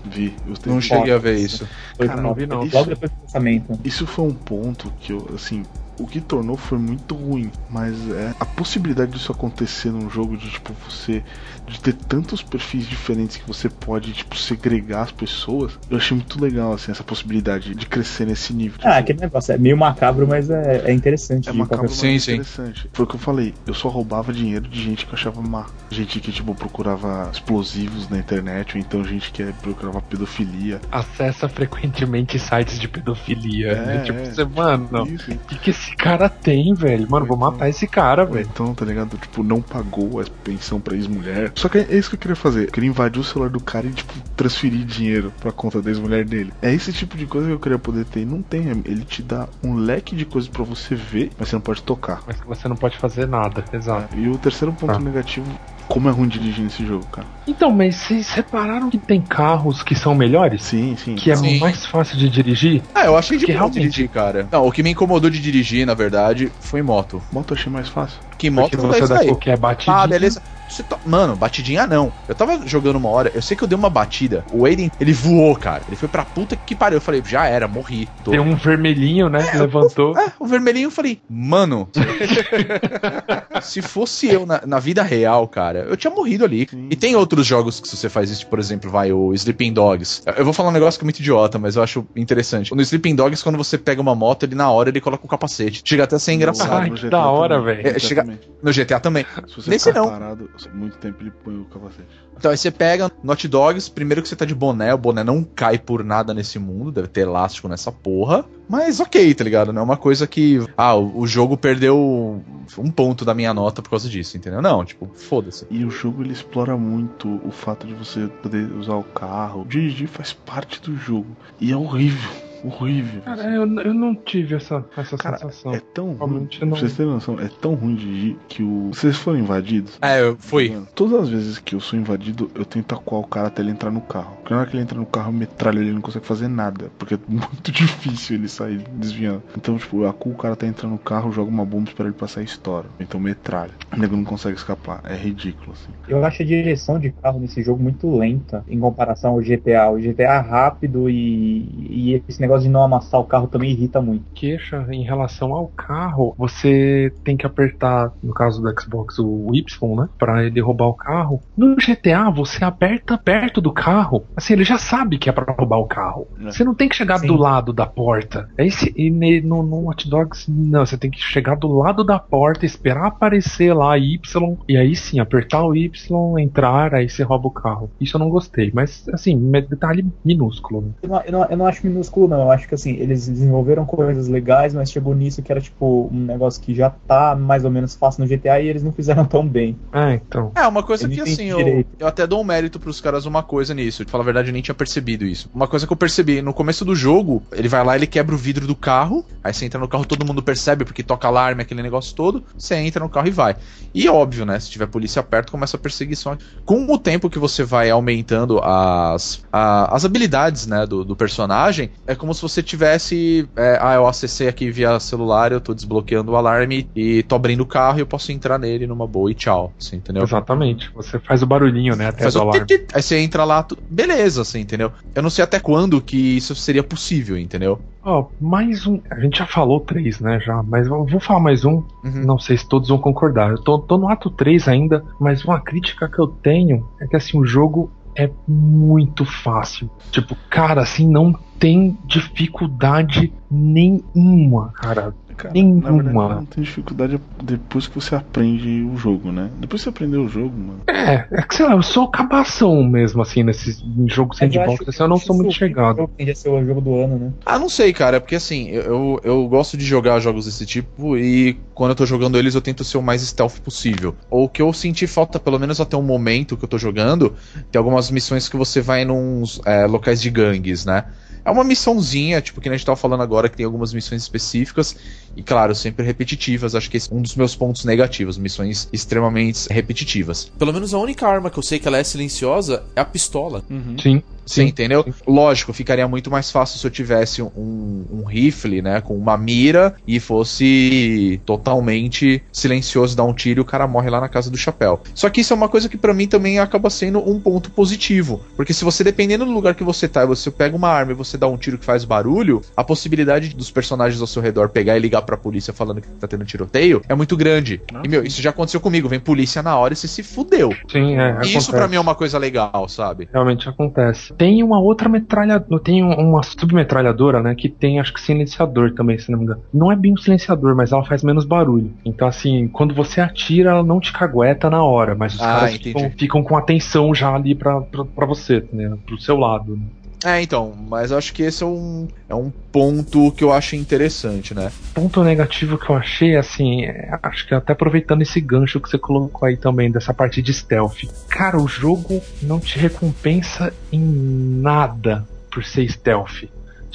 Vi. Não cheguei a ver isso. Foi Cara, não vi não. Logo depois do lançamento. Isso foi um ponto que eu, assim, o que tornou foi muito ruim, mas é a possibilidade disso acontecer num jogo de tipo você de ter tantos perfis diferentes que você pode tipo segregar as pessoas, eu achei muito legal assim essa possibilidade de crescer nesse nível. Ah, Tipo, aquele negócio é meio macabro, mas é, é interessante. é qualquer cabra forma. Sim, interessante. Foi o que eu falei. Eu só roubava dinheiro de gente que eu achava má. Gente que, tipo, procurava explosivos na internet, ou então gente que procurava pedofilia. Acessa frequentemente sites de pedofilia. É, tipo, é. você, mano, Isso. o que, que esse cara tem, velho. Mano, vou matar esse cara, Ou velho. então, tá ligado? Tipo, não pagou a pensão pra ex-mulher. Só que é isso que eu queria fazer. Eu queria invadir o celular do cara e, tipo, transferir dinheiro pra conta da ex-mulher dele. É esse tipo de coisa que eu queria poder ter. E não tem. Ele te dá um leque de coisas pra você ver, mas você não pode tocar. Mas você não pode fazer nada, exato. E o terceiro ponto Tá. negativo, como é ruim dirigir nesse jogo, cara. Então, mas vocês repararam que tem carros que são melhores? Sim, sim. Que é Sim. mais fácil de dirigir? Ah, eu achei de Que realmente- dirigir, cara. Não, o que me incomodou de dirigir, na verdade, foi moto. Moto eu achei mais fácil. Que moto Porque é você dá aí. qualquer batidinha. Ah, beleza. Você tá- Mano, batidinha não. Eu tava jogando uma hora, eu sei que eu dei uma batida. O Aiden, ele voou, cara. Ele foi pra puta que pariu. Eu falei, já era, morri. Tô... Tem um vermelhinho, né? que levantou. É, o vermelhinho eu falei, mano. [LAUGHS] se fosse eu na, na vida real, cara, eu tinha morrido ali. Sim. E tem outros jogos que se você faz isso, por exemplo, vai o Sleeping Dogs. Eu vou falar um negócio que é muito idiota, mas eu acho interessante. No Sleeping Dogs, quando você pega uma moto, ele na hora ele coloca o capacete. Chega até a ser engraçado. Ai, que da hora, velho. No GTA É, chega- também. No GTA também. Se você Nesse não. parado muito tempo, ele põe o capacete. Então aí você pega Naughty Dogs, primeiro que você tá de boné, o boné não cai por nada nesse mundo, deve ter elástico nessa porra. Mas ok, tá ligado? Não é uma coisa que. Ah, o, o jogo perdeu um ponto da minha nota por causa disso, entendeu? Não, tipo, foda-se. E o jogo ele explora muito o fato de você poder usar o carro. Dirigir faz parte do jogo. E é horrível. Horrível. Cara, eu, eu não tive essa, essa Cara, sensação. É tão ruim. Realmente Pra não. vocês terem noção, é tão ruim dirigir que o. Vocês foram invadidos? É, eu fui. Mano, todas as vezes que eu sou invadido, eu tento acuar o cara até ele entrar no carro. Porque na hora que ele entra no carro, eu metralho ele, não consegue fazer nada. Porque é muito [LAUGHS] difícil ele sair desviando. Então, tipo, eu acuo o cara até entrar no carro, jogo uma bomba, espero ele passar e estoura. Então metralha. O nego não consegue escapar. É ridículo, assim. Eu acho a direção de carro nesse jogo muito lenta em comparação ao GTA. O GTA é rápido e, e esse negócio de não amassar o carro também irrita muito. Queixa em relação ao carro, você tem que apertar, no caso do Xbox, o Y, né? Pra ele roubar o carro. No GTA, você aperta perto do carro. Assim, ele já sabe que é pra roubar o carro. É. Você não tem que chegar Sim. do lado da porta. É esse, e ne- no, no Watch Dogs, não. Você tem que chegar do lado da porta, esperar aparecer lá Y, e aí sim, apertar o Y, entrar, aí você rouba o carro. Isso eu não gostei, mas assim, detalhe minúsculo. Né? Eu não, eu, não, eu não acho minúsculo, não. Eu acho que assim, eles desenvolveram coisas legais, mas chegou nisso que era tipo um negócio que já tá mais ou menos fácil no GTA e eles não fizeram tão bem. É, então. É, uma coisa Eu que assim, eu, eu até dou um mérito pros caras uma coisa nisso. De falar verdade, eu nem tinha percebido isso. Uma coisa que eu percebi, no começo do jogo, ele vai lá, ele quebra o vidro do carro, aí você entra no carro, todo mundo percebe, porque toca alarme, aquele negócio todo, você entra no carro e vai. E óbvio, né, se tiver polícia perto, começa a perseguição. Com o tempo que você vai aumentando as, a- as habilidades, né, do, do personagem, é como se você tivesse, é, ah, eu acessei aqui via celular, eu tô desbloqueando o alarme e tô abrindo o carro e eu posso entrar nele numa boa e tchau, assim, entendeu? Exatamente. Você faz o barulhinho, né? Até Faz o alarme. aí você entra lá, tu- beleza, assim, entendeu? Eu não sei até quando que isso seria possível, entendeu? Ó, mais um. A gente já falou três, né? Já, mas vou falar mais um. Uhum. Não sei se todos vão concordar. Eu tô, tô no ato 3 ainda, mas uma crítica que eu tenho é que assim, o jogo é muito fácil. Tipo, cara, assim, não tem dificuldade nenhuma, cara. Cara, Nenhuma. na verdade, não tem dificuldade depois que você aprende o jogo, né? Depois que você aprendeu o jogo, mano. É, é que sei lá, eu sou cabação mesmo, assim, nesses jogos sandbox, acho- assim, eu não sou muito chegado. O tende a ser o jogo do ano, né? Ah, não sei, cara, porque assim, eu, eu, eu gosto de jogar jogos desse tipo e quando eu tô jogando eles eu tento ser o mais stealth possível. Ou o que eu senti falta, pelo menos até o momento que eu tô jogando, tem algumas missões que você vai nos é, locais de gangues, né? É uma missãozinha, tipo, que a gente tava falando agora, que tem algumas missões específicas, e claro, sempre repetitivas. Acho que esse é um dos meus pontos negativos, missões extremamente repetitivas. Pelo menos a única arma que eu sei que ela é silenciosa é a pistola. Sim, Você sim. entendeu? Lógico, ficaria muito mais fácil se eu tivesse um, um rifle, né, com uma mira e fosse totalmente silencioso, dar um tiro e o cara morre lá na casa do chapéu. Só que isso é uma coisa que pra mim também acaba sendo um ponto positivo, porque se você dependendo do lugar que você tá, e você pega uma arma e você dá um tiro que faz barulho, a possibilidade dos personagens ao seu redor pegar e ligar pra polícia falando que tá tendo tiroteio é muito grande. E meu, isso já aconteceu comigo, vem polícia na hora e você se fudeu. Sim, é. E isso pra mim é uma coisa legal, sabe? Realmente acontece. Tem uma outra metralhadora, tem uma submetralhadora, né, que tem acho que silenciador também, se não me engano. Não é bem um silenciador, mas ela faz menos barulho. Então assim, quando você atira, ela não te cagueta na hora, mas os Ah, caras ficam, ficam com atenção já ali pra você, né, pro seu lado. né. É, então, mas acho que esse é um, é um ponto que eu acho interessante, né? Ponto negativo que eu achei, assim, é, acho que até aproveitando esse gancho que você colocou aí também, dessa parte de stealth. Cara, o jogo não te recompensa em nada por ser stealth.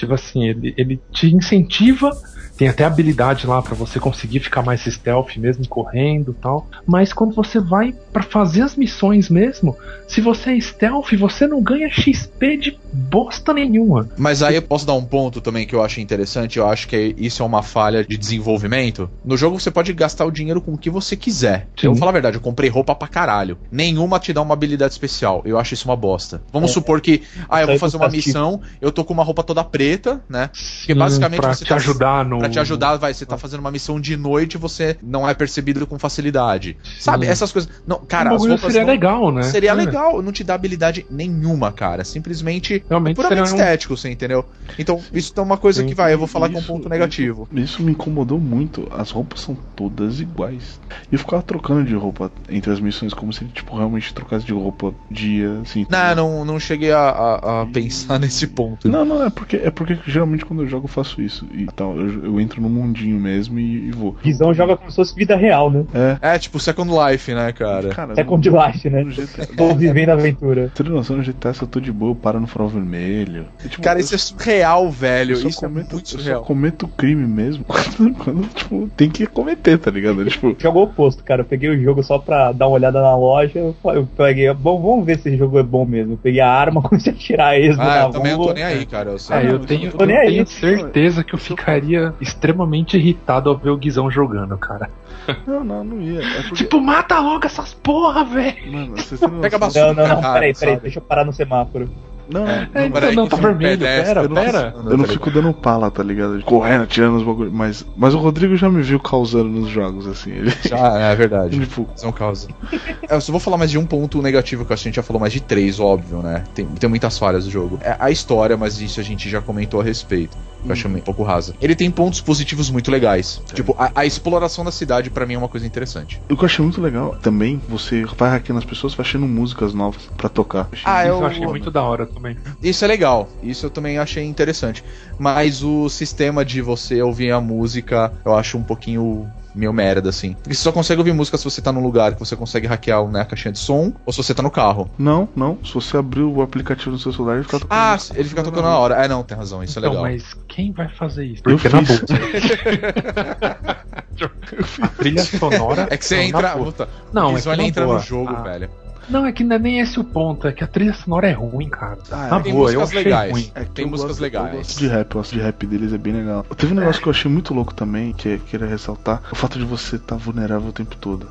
Tipo assim, ele, ele te incentiva tem até habilidade lá pra você conseguir ficar mais stealth mesmo correndo e tal. Mas quando você vai pra fazer as missões mesmo, se você é stealth, você não ganha XP de bosta nenhuma. Mas aí eu posso dar um ponto também que eu acho interessante. Eu acho que isso é uma falha de desenvolvimento. No jogo você pode gastar o dinheiro com o que você quiser. Sim. Eu vou falar a verdade, eu comprei roupa pra caralho. Nenhuma te dá uma habilidade especial. Eu acho isso uma bosta. Vamos supor que, ah, eu vou fazer uma faz missão, eu tô com uma roupa toda preta, né? Porque Sim, basicamente pra você te tá- ajudar no. Pra te ajudar, vai, você tá fazendo uma missão de noite e você não é percebido com facilidade. Sabe, essas coisas. Não, cara, o as roupas seria não- legal, né? Seria É. legal, não te dá habilidade nenhuma, cara. Simplesmente Realmente puramente seria um- estético, você entendeu? Então, isso é uma coisa Sim. que vai, eu vou falar que é um Isso- ponto negativo. Isso, isso me incomodou muito. As roupas são todas iguais. E eu ficava trocando de roupa entre as missões, como se ele tipo, realmente trocasse de roupa dia, assim. Não, não, não cheguei a, a- a pensar [LAUGHS] nesse ponto. Não, não, é porque, é porque geralmente quando eu jogo eu faço isso. E tal, eu, eu entro no mundinho mesmo e, e vou. Visão joga como se fosse vida real, né? É. É, tipo Second Life, né, cara? Cara, Second no- Life, né? Tô vivendo a aventura. Você tem noção no GTA, se eu tô de boa, eu paro no farol vermelho. E, tipo, Cara, eu- isso é surreal, velho. eu só Isso é cometo, muito eu só surreal. cometo crime mesmo quando, quando, tipo, tem que cometer, tá ligado? Tipo, Jogo oposto, cara. Eu peguei o jogo só pra dar uma olhada na loja. Eu Eu peguei. Bom, vamos ver se esse jogo é bom mesmo. Eu peguei a arma, comecei a tirar esmo Ah, eu também não tô nem aí, cara. Eu sei. É, eu não, tenho, eu eu nem aí. tenho certeza que eu ficaria extremamente irritado ao ver o Guizão jogando, cara. [LAUGHS] não, não, não ia. É [LAUGHS] porque, Tipo, mata logo essas porra, velho! mano, vocês têm Pega a. Não, não, não. Cara, Peraí, peraí. Deixa eu parar no semáforo. Não, É, não, É, então, não, tá vermelho, pedestre, pera, eu não pera. Eu não tá fico ligado? dando pala, tá ligado? Correndo, atirando os bagulho. Mas, mas o Rodrigo já me viu causando nos jogos, assim. Ele, [LAUGHS] Já, é verdade. tipo, São causa. Eu só vou falar mais de um ponto negativo que eu acho que a gente já falou mais de três, óbvio, né? Tem, tem muitas falhas do jogo. É a história, mas isso a gente já comentou a respeito. Eu achei um pouco rasa. Ele tem pontos positivos muito legais. Tipo, a, a exploração da cidade pra mim é uma coisa interessante. o que eu achei muito legal também, você vai hackeando as pessoas, vai achando músicas novas pra tocar. Ah, Isso eu- eu achei muito da hora também. Isso é legal. Isso eu também achei interessante. Mas o sistema de você ouvir a música, eu acho um pouquinho meio merda, assim. Porque você só consegue ouvir música se você tá num lugar que você consegue hackear né, a caixinha de som, ou se você tá no carro. Não, não. Se você abrir o aplicativo no seu celular, ele fica tocando. Ah, ele fica tocando na hora. É, não, tem razão, isso é Então, legal. mas quem vai fazer isso? Eu na fiz. boa. a [LAUGHS] trilha sonora. É que você não, entra. na. Puta, Não, é que na entra boa. no jogo, Ah, velho. Não, é que não é nem esse o ponto, é que a trilha sonora é ruim, cara. Ah, na é. Tem boa, eu músicas achei legais. ruim. É Tem eu músicas gosto- legais. Eu gosto de rap, eu gosto de rap deles, é bem legal. Teve um negócio que eu achei muito louco também, que é queria ressaltar, o fato de você estar vulnerável o tempo todo.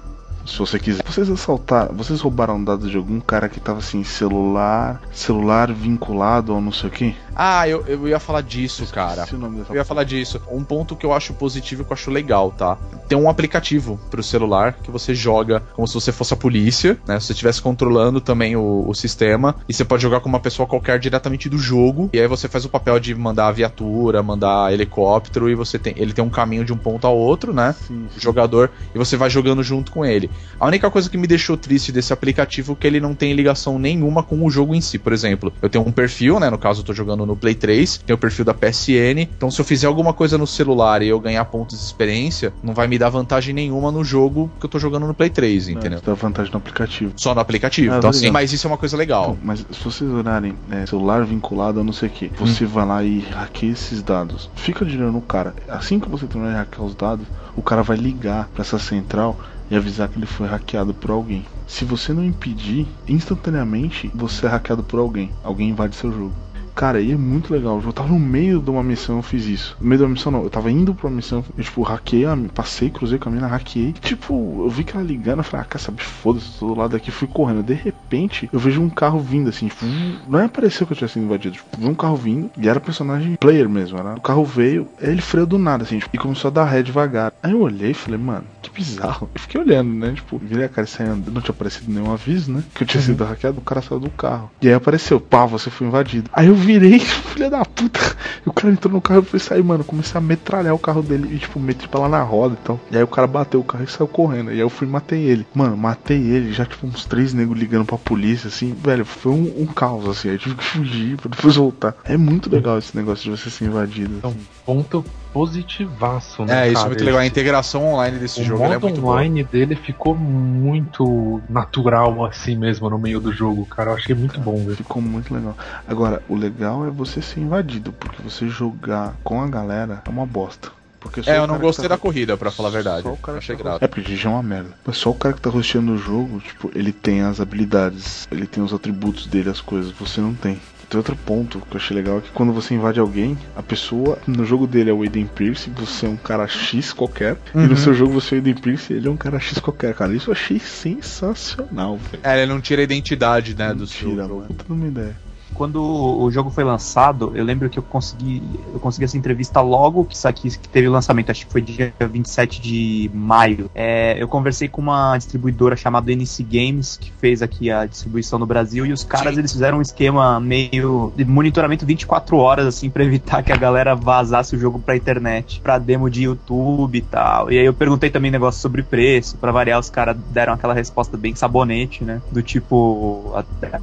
Se você quiser. Vocês assaltar, vocês roubaram dados de algum cara que tava assim, celular, celular vinculado ao não sei o que? Ah, eu, eu ia falar disso, cara. Eu ia falar disso. Um ponto que eu acho positivo e que eu acho legal, tá? Tem um aplicativo pro celular que você joga como se você fosse a polícia, né? Se você estivesse controlando também o, o sistema. E você pode jogar com uma pessoa qualquer diretamente do jogo. E aí você faz o papel de mandar a viatura, mandar helicóptero. E você tem. Ele tem um caminho de um ponto ao outro, né? Sim, o jogador e você vai jogando junto com ele. A única coisa que me deixou triste desse aplicativo é que ele não tem ligação nenhuma com o jogo em si. Por exemplo, eu tenho um perfil, né? No caso, eu tô jogando no Play 3, tem o perfil da PSN. Então, se eu fizer alguma coisa no celular e eu ganhar pontos de experiência, não vai me dar vantagem nenhuma no jogo que eu tô jogando no Play 3, entendeu? Dá vantagem no aplicativo. Só no aplicativo. Ah, então, assim, mas isso é uma coisa legal. Então, mas se vocês olharem né, celular vinculado a não sei o que, você vai lá e hackeia esses dados. Fica de olho no cara. Assim que você terminar de hackear os dados, o cara vai ligar pra essa central e avisar que ele foi hackeado por alguém. Se você não impedir, instantaneamente você é hackeado por alguém. Alguém invade seu jogo. Cara, e é muito legal. Eu tava no meio de uma missão, eu fiz isso. No meio uma missão, não. Eu tava indo pra uma missão, eu, tipo, hackei, passei, cruzei com a mina, hackeei. Tipo, eu vi que ela ligando, eu falei, ah, quer saber, foda-se, tô do lado daqui, fui correndo. De repente, eu vejo um carro vindo, assim, tipo, não é pareceu que eu tinha sido invadido. Tipo, vi um carro vindo, e era personagem player mesmo, era. O carro veio, ele freou do nada, assim, tipo, e começou a dar ré devagar. Aí eu olhei e falei, mano, que bizarro. Eu fiquei olhando, né? Tipo, virei a cara e andando. Não tinha aparecido nenhum aviso, né? Que eu tinha sido hackeado, o cara saiu do carro. E aí apareceu, pá, você foi invadido. Aí eu virei, [LAUGHS] filha da puta. E o cara entrou no carro e foi sair, mano. Comecei a metralhar o carro dele e, tipo, meti pra lá na roda e tal. E aí o cara bateu o carro e saiu correndo. E aí eu fui e matei ele. Mano, matei ele, já, tipo, uns três negros ligando pra polícia, assim. Velho, foi um, um caos, assim. Aí eu tive que fugir pra depois voltar. É muito legal esse negócio de você ser invadido. Então, assim. Ponto positivaço, né? É, isso é cara? muito legal. A integração online desse O jogo é modo muito boa. online dele ficou muito natural assim mesmo no meio do jogo, cara. Eu achei muito bom, velho. Ficou muito legal. Agora, o legal é você ser invadido, porque você jogar com a galera é uma bosta. Porque É, eu não cara gostei tá- da corrida, pra falar a verdade. Só o cara Achei tá grato. É porque GG é uma merda. Mas só o cara que tá rosteando o jogo, tipo, ele tem as habilidades, ele tem os atributos dele, as coisas, você não tem. Tem outro ponto que eu achei legal é que quando você invade alguém, a pessoa no jogo dele é o Aiden Pierce, você é um cara X qualquer, e Uhum. no seu jogo você é o Aiden Pierce, ele é um cara X qualquer, cara. Isso eu achei sensacional, velho. É, ele não tira a identidade, né, do seu Tira, jogo. mano. Puta uma ideia. Quando o jogo foi lançado, eu lembro que eu consegui, eu consegui essa entrevista logo que isso aqui que teve o lançamento, acho que foi dia 27 de maio. É, eu conversei com uma distribuidora chamada NC Games, que fez aqui a distribuição no Brasil, e os caras eles fizeram um esquema meio de monitoramento 24 horas, assim, pra evitar que a galera vazasse o jogo pra internet, pra demo de YouTube e tal. E aí eu perguntei também negócio sobre preço, pra variar, os caras deram aquela resposta bem sabonete, né? Do tipo,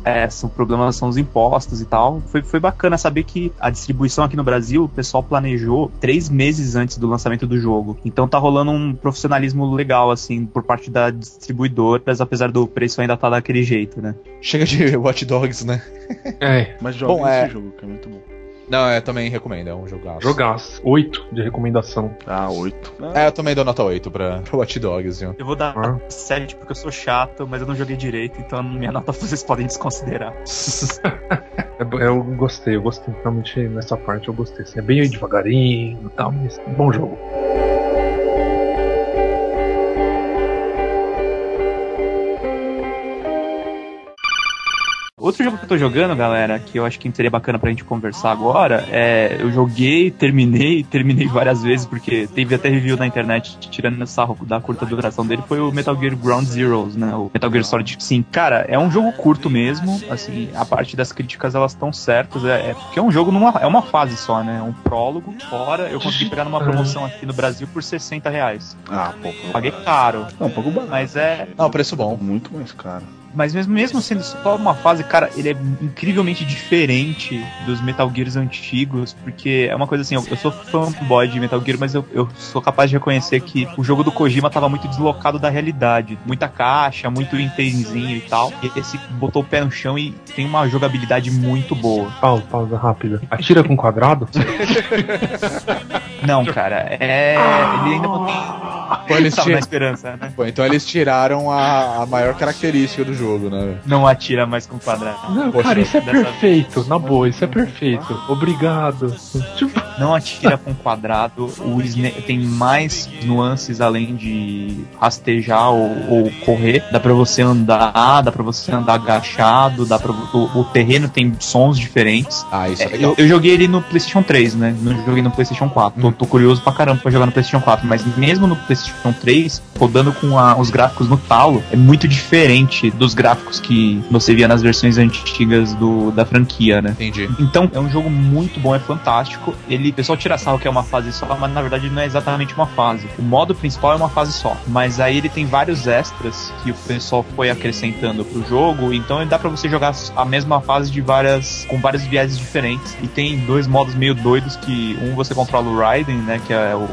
é, são problemas são os impostos e tal. Foi, foi bacana saber que a distribuição aqui no Brasil, o pessoal planejou três meses antes do lançamento do jogo. Então tá rolando um profissionalismo legal, assim, por parte da distribuidora, mas apesar do preço ainda tá daquele jeito, né? Chega de [LAUGHS] Watch Dogs, né? É, Mas joga Bom, esse é- jogo, que é muito bom. Não, eu também recomendo, é um jogaço. jogaço. 8 de recomendação. Ah, 8. É, eu também dou nota 8 pra, pra Watch Dogs, viu? Eu vou dar Ah. 7 porque eu sou chato, mas eu não joguei direito, então minha nota vocês podem desconsiderar. [LAUGHS] É Eu gostei, eu gostei. Realmente nessa parte eu gostei. Assim, é bem devagarinho e tal, mas bom jogo. Outro jogo que eu tô jogando, galera, que eu acho que seria bacana pra gente conversar agora, é. Eu joguei, terminei, [LAUGHS] terminei várias vezes, porque teve até review na internet tirando essa da curta duração dele, foi o Metal Gear Ground Zeroes, né? O Metal Gear Solid 5. Cara, é um jogo curto mesmo, assim, a parte das críticas elas estão certas, é, é porque é um jogo numa. É uma fase só, né? É um prólogo. Fora, eu consegui pegar numa promoção aqui no Brasil por 60 reais. Ah, pô. Paguei caro, Não, pago barato. mas é. Não, preço bom. Muito mais caro. Mas mesmo, mesmo sendo só uma fase, cara, ele é incrivelmente diferente dos Metal Gears antigos, porque é uma coisa assim, eu, eu sou fanboy de Metal Gear, mas eu, eu sou capaz de reconhecer que o jogo do Kojima tava muito deslocado da realidade. Muita caixa, muito itemzinho e tal. E esse botou o pé no chão e tem uma jogabilidade muito boa. Pausa, pausa rápida. Atira com quadrado? [LAUGHS] Não, cara, é. Ele ainda não tem. Pô, eles na tiram- esperança, né? Pô, então eles tiraram a, a maior característica do jogo, né? Não atira mais com quadrado. Não, Poxa, cara, isso é perfeito. Na boa, isso é perfeito. Obrigado. Tipo, não atira com quadrado. O Snake tem mais nuances além de rastejar ou, ou correr. Dá pra você andar, dá pra você andar agachado, dá para o, o terreno tem sons diferentes. Ah, isso é, É, legal. eu, eu joguei ele no PlayStation 3, né? Não joguei no PlayStation 4. Tô, tô curioso pra caramba pra jogar no PlayStation 4. Mas mesmo no PlayStation 3, rodando com a- os gráficos no talo, é muito diferente dos gráficos que você via nas versões antigas do, da franquia, né? Entendi. Então, é um jogo muito bom, é fantástico. Ele, o pessoal tira sarro que é uma fase só, mas na verdade não é exatamente uma fase. O modo principal é uma fase só, mas aí ele tem vários extras que o pessoal foi acrescentando pro jogo, então dá pra você jogar a mesma fase de várias com vários vieses diferentes. E tem dois modos meio doidos que um você controla o Raiden, né, que é o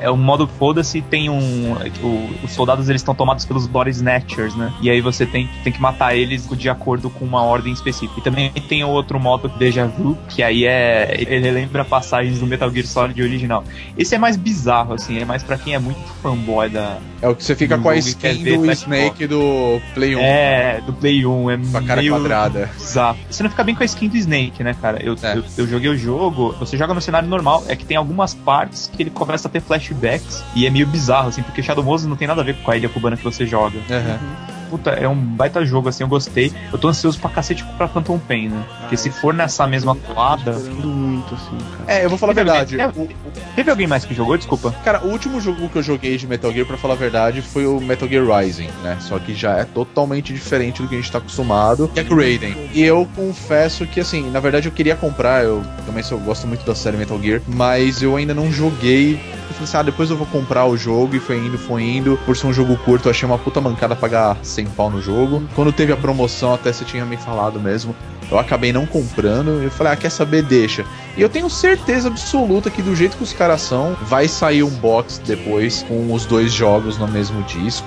é um modo foda-se tem um o- os soldados eles estão tomados pelos body snatchers, né? E aí você tem, tem que matar eles de acordo com uma ordem específica. E também tem outro modo Deja Vu, que aí é ele lembra passagens do Metal Gear Solid original. Esse é mais bizarro assim, é mais pra quem é muito fanboy da É o que você fica com a skin do Black Snake do Play 1. é, do Play 1, é Com a cara meio quadrada. bizarro. Você não fica bem com a skin do Snake, né, cara? Eu, É. eu, eu joguei o jogo, você joga no cenário normal, é que tem algumas partes que ele começa a ter flashbacks e é meio bizarro, assim, porque Shadow Moses não tem nada a ver com a ilha cubana que você joga. Aham. Puta, é um baita jogo, assim, eu gostei. Eu tô ansioso pra cacete pra Phantom Pain, né? Porque se for nessa mesma. Esperando muito, assim, cara. É, eu vou falar a Teve verdade. alguém- O- Teve alguém mais que jogou? Desculpa. Cara, o último jogo que eu joguei de Metal Gear, pra falar a verdade, foi o Metal Gear Rising, né? Só que já é totalmente diferente do que a gente tá acostumado. Que é com o Raiden. E eu confesso que, assim, na verdade eu queria comprar, eu também sou, gosto muito da série Metal Gear, mas eu ainda não joguei. Eu falei assim, ah, depois eu vou comprar o jogo, e foi indo, foi indo. Por ser um jogo curto, eu achei uma puta mancada pagar 100 pau no jogo. Quando teve a promoção, até você tinha me falado mesmo, eu acabei não comprando. Eu falei, ah, quer saber? Deixa. E eu tenho certeza absoluta que do jeito que os caras são, vai sair um box depois com os dois jogos no mesmo disco,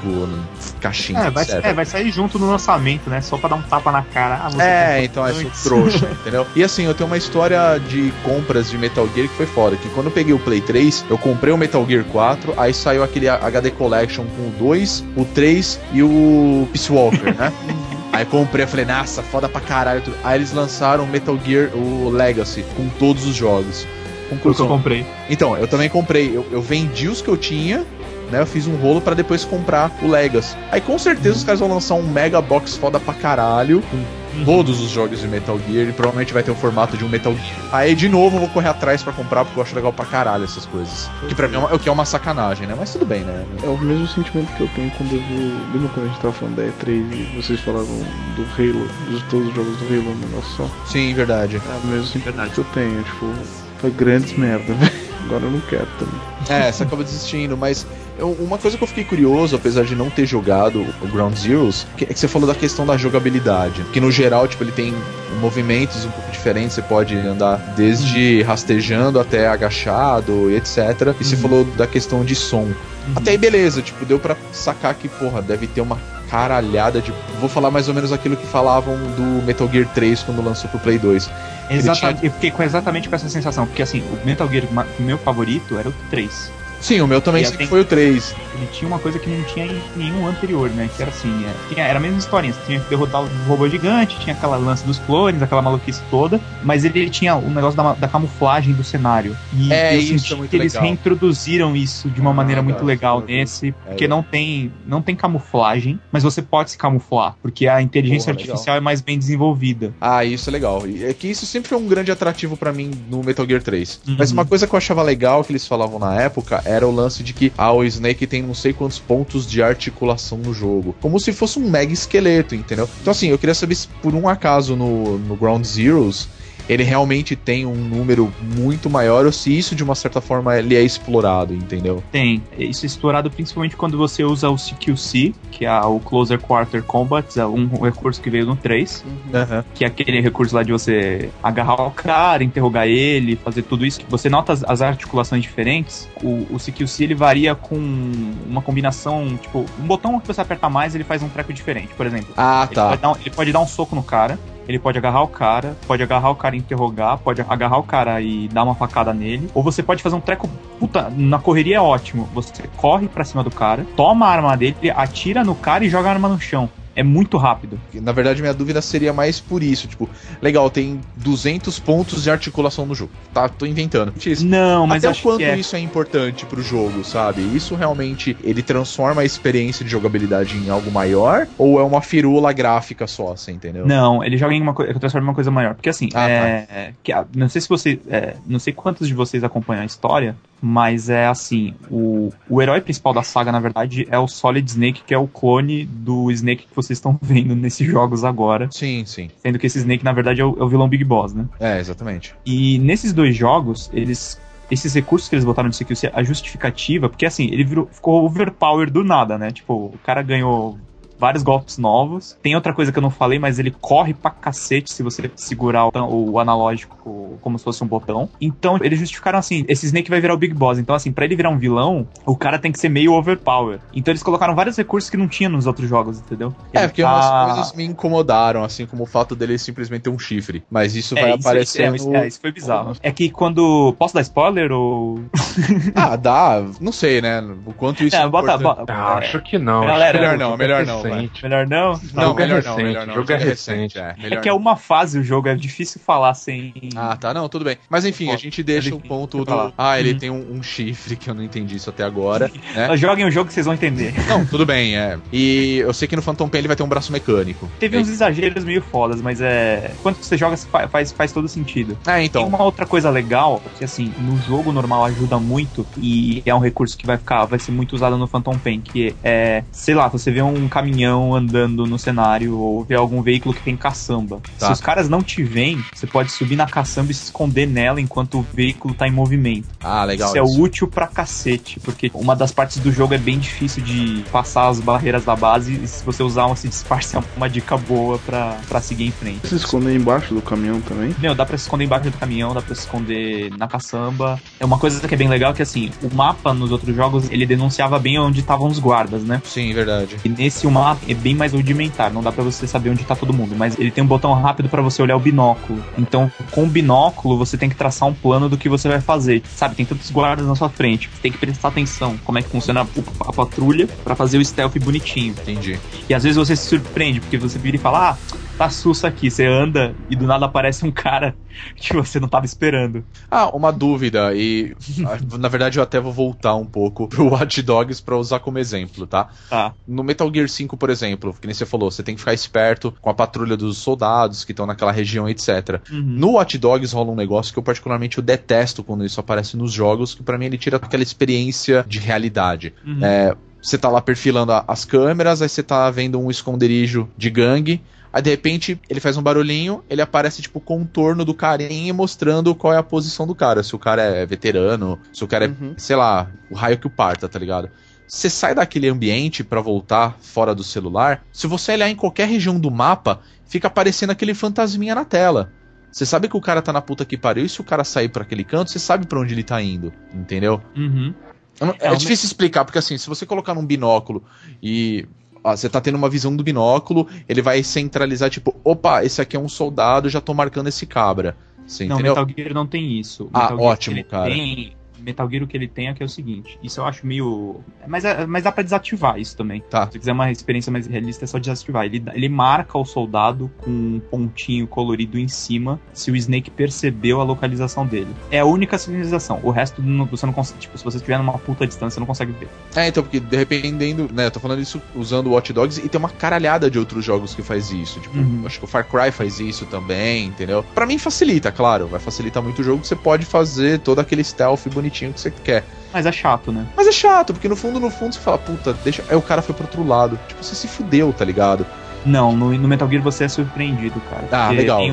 caixinha, É vai, etc. é, vai sair junto no lançamento, né? Só pra dar um tapa na cara. Ah, É, então é trouxa, [LAUGHS] entendeu? E assim, eu tenho uma história de compras de Metal Gear que foi foda. Que quando eu peguei o Play 3, eu comprei o Metal Gear 4, aí saiu aquele HD Collection com o 2, o 3 e o Peace Walker, né? [LAUGHS] Aí comprei, eu falei, nossa, foda pra caralho. Aí eles lançaram o Metal Gear, o Legacy, com todos os jogos. Foi o que eu Conclusão. comprei. Então, eu também comprei. Eu, eu vendi os que eu tinha, né? Eu fiz um rolo pra depois comprar o Legacy. Aí com certeza os caras vão lançar um Mega Box foda pra caralho, com todos os jogos de Metal Gear, e provavelmente vai ter o formato de um Metal Gear. Aí de novo eu vou correr atrás pra comprar, porque eu acho legal pra caralho essas coisas. Que pra mim é, uma- é o que é uma sacanagem, né? Mas tudo bem, né? É o mesmo sentimento que eu tenho quando eu vi. Lembra quando a gente tava falando da E3 e vocês falavam do Halo, de todos os jogos do Halo, um negócio só? Sim, verdade. É o mesmo sentimento que eu tenho, tipo, foi grandes merda, [LAUGHS] velho. Agora eu não quero também. É, você acaba desistindo, mas eu- uma coisa que eu fiquei curioso, apesar de não ter jogado o Ground Zeroes, que- é que você falou da questão da jogabilidade. Que no geral, tipo, ele tem movimentos um pouco diferentes, você pode andar desde rastejando até agachado e etc. E você falou da questão de som. Até aí, beleza, tipo, deu pra sacar que, porra, deve ter uma caralhada de. Vou falar mais ou menos aquilo que falavam do Metal Gear 3 quando lançou pro Play 2. Exatamente, Eu fiquei com- exatamente com essa sensação, porque assim, o Metal Gear meu favorito era o 3. Sim, o meu também E sempre tem- foi o 3. Ele tinha uma coisa que não tinha em nenhum anterior, né? Que era assim, é, era a mesma historinha, você tinha que derrotar o robô gigante, tinha aquela lance dos clones, aquela maluquice toda, mas ele, ele tinha o negócio da, da camuflagem do cenário. E É, eu isso senti é que eles legal. reintroduziram isso de uma Ah, maneira muito legal sim. nesse, porque É. não tem não tem camuflagem, mas você pode se camuflar, porque a inteligência Porra, legal. artificial é mais bem desenvolvida. Ah, isso é legal. É que isso sempre foi um grande atrativo pra mim no Metal Gear 3. Uhum. Mas uma coisa que eu achava legal que eles falavam na época era o lance de que ah, o Snake tem não sei quantos pontos de articulação no jogo. Como se fosse um mega esqueleto, entendeu? Então assim, eu queria saber se por um acaso no, no Ground Zeroes ele realmente tem um número muito maior ou se isso de uma certa forma ele é explorado, entendeu? Tem. Isso é explorado principalmente quando você usa o CQC, que é o Closer Quarter Combat, é um recurso que veio no 3. Aham. que é aquele recurso lá de você agarrar o cara, interrogar ele, fazer tudo isso. Você nota as, as articulações diferentes. O, o CQC ele varia com uma combinação, tipo, um botão que você aperta mais, ele faz um treco diferente. Por exemplo, Ah, ele, tá. pode dar um, ele pode dar um soco no cara. Ele pode agarrar o cara, pode agarrar o cara e interrogar, pode agarrar o cara e dar uma facada nele. Ou você pode fazer um treco. Puta, na correria é ótimo. Você corre pra cima do cara, toma a arma dele, atira no cara e joga a arma no chão. É muito rápido. Na verdade, minha dúvida seria mais por isso. Tipo, legal, tem 200 pontos de articulação no jogo. Tá, tô inventando. Isso. Não, mas Até o quanto é. isso é importante pro jogo, sabe? Isso realmente ele transforma a experiência de jogabilidade em algo maior? Ou é uma firula gráfica só, você entendeu? Não, ele joga em uma coisa, transforma em uma coisa maior. Porque assim, Ah, é, é, que, ah, não sei se você, é, não sei quantos de vocês acompanham a história, mas é assim, o, o herói principal da saga, na verdade, é o Solid Snake, que é o clone do Snake que vocês estão [LAUGHS] vendo nesses jogos agora. Sim, sim. Sendo que esse Snake, na verdade, é o, é o vilão Big Boss, né? É, exatamente. E nesses dois jogos, eles. Esses recursos que eles botaram de CQC, a justificativa, porque assim, ele virou, ficou overpower do nada, né? Tipo, o cara ganhou vários golpes novos. Tem outra coisa que eu não falei, mas ele corre pra cacete se você segurar o, o analógico como se fosse um botão. Então, eles justificaram assim: esse Snake vai virar o Big Boss. Então, assim, pra ele virar um vilão, o cara tem que ser meio overpower. Então, eles colocaram vários recursos que não tinha nos outros jogos, entendeu? É, Ele porque tá- umas coisas me incomodaram, assim como o fato dele simplesmente ter um chifre. Mas isso vai É, aparecer isso, no... é, isso foi bizarro. É que quando. Posso dar spoiler ou. [LAUGHS] Ah, dá. Não sei, né? O quanto isso é, É, bota, bota, Ah, acho que não. Galera, Melhor não, melhor não. Recente. Melhor não? Não, Jogo é melhor não, recente, melhor não. jogo é recente. É, É que é não. uma fase o jogo, é difícil falar sem. Ah, tá, não, tudo bem. Mas enfim, a gente deixa ele- o ponto do. Ah, ele Uhum. tem um, um chifre que eu não entendi isso até agora. [LAUGHS] né? Joguem o jogo que vocês vão entender. Não, tudo bem, é. E eu sei que no Phantom Pain ele vai ter um braço mecânico. Teve É- uns exageros meio fodas, mas é. Quando você joga, fa- faz, faz todo sentido. Ah, Tem então. uma outra coisa legal, que assim, no jogo normal ajuda muito, e é um recurso que vai ficar, vai ser muito usado no Phantom Pain, que é, sei lá, você vê um caminhão andando no cenário, ou vê algum veículo que tem caçamba. Tá. Se os caras não te veem, você pode subir na caçamba e se esconder nela enquanto o veículo tá em movimento. Ah, legal. Isso é útil pra cacete, porque uma das partes do jogo é bem difícil de passar as barreiras da base, e se você usar um se disfarce é [LAUGHS] uma dica boa pra, pra seguir em frente. Se esconder embaixo do caminhão também. Meu, dá pra se esconder embaixo do caminhão, dá pra se esconder na caçamba. É uma coisa que é bem legal que assim, o mapa nos outros jogos ele denunciava bem onde estavam os guardas, né? Sim, verdade. E nesse o mapa é bem mais rudimentar, não dá pra você saber onde tá todo mundo, mas ele tem um botão rápido pra você olhar o binóculo. Então, com o binóculo você tem que traçar um plano do que você vai fazer. Sabe, tem tantos guardas na sua frente, tem que prestar atenção como é que funciona a, a patrulha pra fazer o stealth bonitinho. Entendi. E às vezes você se surpreende, porque você vira e fala, ah, tá sussa aqui. Você anda e do nada aparece um cara [LAUGHS] que você não tava esperando. Ah, uma dúvida, e [LAUGHS] ah, na verdade eu até vou voltar um pouco pro Watch Dogs pra usar como exemplo, tá? Tá. No Metal Gear 5, por exemplo, que nem você falou, você tem que ficar esperto com a patrulha dos soldados que estão naquela região, etc. Uhum. No Watch Dogs rola um negócio que eu particularmente eu detesto quando isso aparece nos jogos, que pra mim ele tira aquela experiência de realidade. Uhum. É, você tá lá perfilando as câmeras, aí você tá vendo um esconderijo de gangue. Aí de repente ele faz um barulhinho, ele aparece tipo o contorno do carinha mostrando qual é a posição do cara. Se o cara é veterano, se o cara Uhum. é, sei lá, o raio que o parta, tá ligado? Você sai daquele ambiente pra voltar fora do celular, se você olhar em qualquer região do mapa, fica aparecendo aquele fantasminha na tela. Você sabe que o cara tá na puta que pariu, e se o cara sair pra aquele canto, você sabe pra onde ele tá indo, entendeu? Uhum. É, É, o difícil explicar, porque assim, se você colocar num binóculo e ó, você tá tendo uma visão do binóculo, ele vai centralizar, tipo, opa, esse aqui é um soldado, já tô marcando esse cabra. Você Não, entendeu? Metal Gear não tem isso. Ah, Metal Gear ótimo, cara. Tem, Metal Gear o que ele tem é que é o seguinte, isso eu acho meio... Mas, é- mas dá pra desativar isso também. Tá. Se você quiser uma experiência mais realista, é só desativar. Ele, ele marca o soldado com um pontinho colorido em cima se o Snake percebeu a localização dele. É a única sinalização. O resto não- você não consegue. Tipo, se você estiver numa puta distância, você não consegue ver. É, então, porque dependendo, né, eu tô falando isso usando o Watch Dogs e tem uma caralhada de outros jogos que faz isso. Tipo, Uhum. acho que o Far Cry faz isso também, entendeu? Pra mim facilita, claro, vai facilitar muito o jogo, você pode fazer todo aquele stealth bonitinho que você quer. Mas é chato, né? Mas é chato, porque no fundo, no fundo, você fala, puta, deixa. Aí o cara foi pro outro lado. Tipo, você se fudeu, tá ligado? Não, no, no Metal Gear você é surpreendido, cara. Ah, legal. tem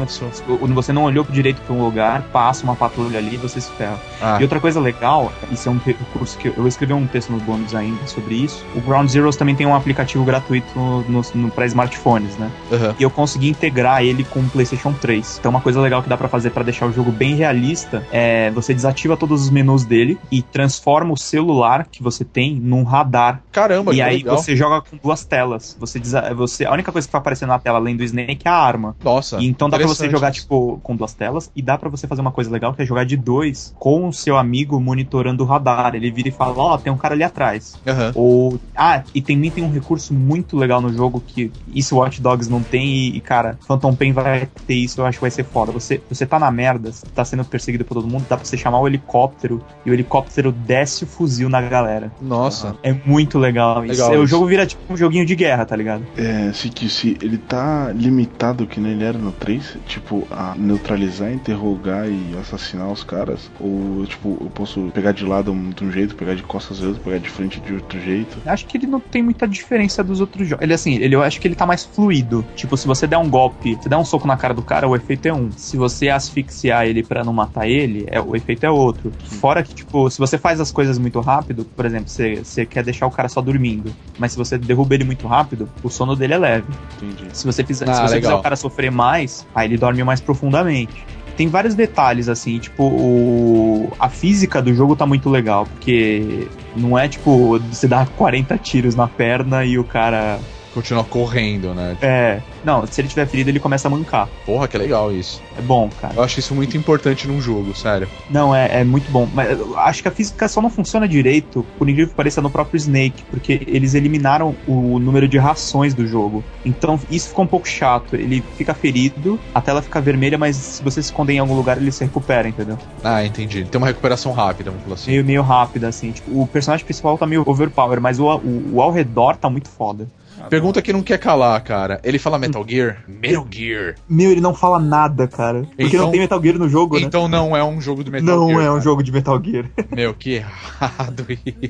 você não olhou direito pra um lugar, passa uma patrulha ali e você se ferra. Ah, E outra coisa legal, isso é um recurso que eu, eu escrevi um texto no bônus ainda sobre isso. O Ground Zeroes também tem um aplicativo gratuito no, no, pra smartphones, né? aham. E eu consegui integrar ele com o PlayStation 3. Então, uma coisa legal que dá pra fazer pra deixar o jogo bem realista é você desativa todos os menus dele e transforma o celular que você tem num radar. Caramba, e aí legal. você joga com duas telas. Você, você a única coisa que vai aparecer na tela além do Snake é a arma. Nossa. E então dá pra você jogar, isso. tipo, com duas telas, e dá pra você fazer uma coisa legal, que é jogar de dois, com o seu amigo monitorando o radar. Ele vira e fala, ó, tem um cara ali atrás. Aham. Ou. Ah, e também tem um recurso muito legal no jogo que isso Watch Dogs não tem, e, e, cara, Phantom Pain vai ter isso, eu acho que vai ser foda. Você, você tá na merda, você tá sendo perseguido por todo mundo, dá pra você chamar o helicóptero, e o helicóptero desce o fuzil na galera. Nossa. É muito legal isso. Legal o isso. jogo vira tipo um joguinho de guerra, tá ligado? É, se que se ele tá limitado que nem ele era no 3, tipo, a neutralizar, interrogar e assassinar os caras, ou tipo, eu posso pegar de lado de um jeito, pegar de costas de outro, pegar de frente de outro jeito. Acho que ele não tem muita diferença dos outros jogos. Ele, assim, ele, eu acho que ele tá mais fluido. Tipo, se você der um golpe, você der um soco na cara do cara, o efeito é um. Se você asfixiar ele pra não matar ele, é, o efeito é outro. Fora que, tipo, se você faz as coisas muito rápido, por exemplo, você, você quer deixar o cara só dormindo, mas se você derruba ele muito rápido, o sono dele é leve. Entendi. Se você fizer, Ah, se você fizer o cara sofrer mais, aí ele dorme mais profundamente. Tem vários detalhes, assim, tipo, o... a física do jogo tá muito legal, porque não é tipo você dá 40 tiros na perna e o cara continua correndo, né? É. Não, se ele tiver ferido, ele começa a mancar. Porra, que legal isso. É bom, cara. Eu acho isso muito importante num jogo, sério. Não, é, é muito bom. Mas eu acho que a física só não funciona direito, por incrível que pareça, no próprio Snake, porque eles eliminaram o número de rações do jogo. Então isso ficou um pouco chato. Ele fica ferido, a tela fica vermelha, mas se você se esconder em algum lugar, ele se recupera, entendeu? Ah, entendi. Tem uma recuperação rápida, vamos falar assim. Meio, meio rápida, assim. Tipo, o personagem principal tá meio overpower, mas o, o, o ao redor tá muito foda. Pergunta que não quer calar, cara. Ele fala Metal Gear? Metal Gear. Meu, ele não fala nada, cara. Porque Então- não tem Metal Gear no jogo, né? Então não é um jogo do Metal não Gear. é um cara. jogo de Metal Gear. [LAUGHS] Meu, que errado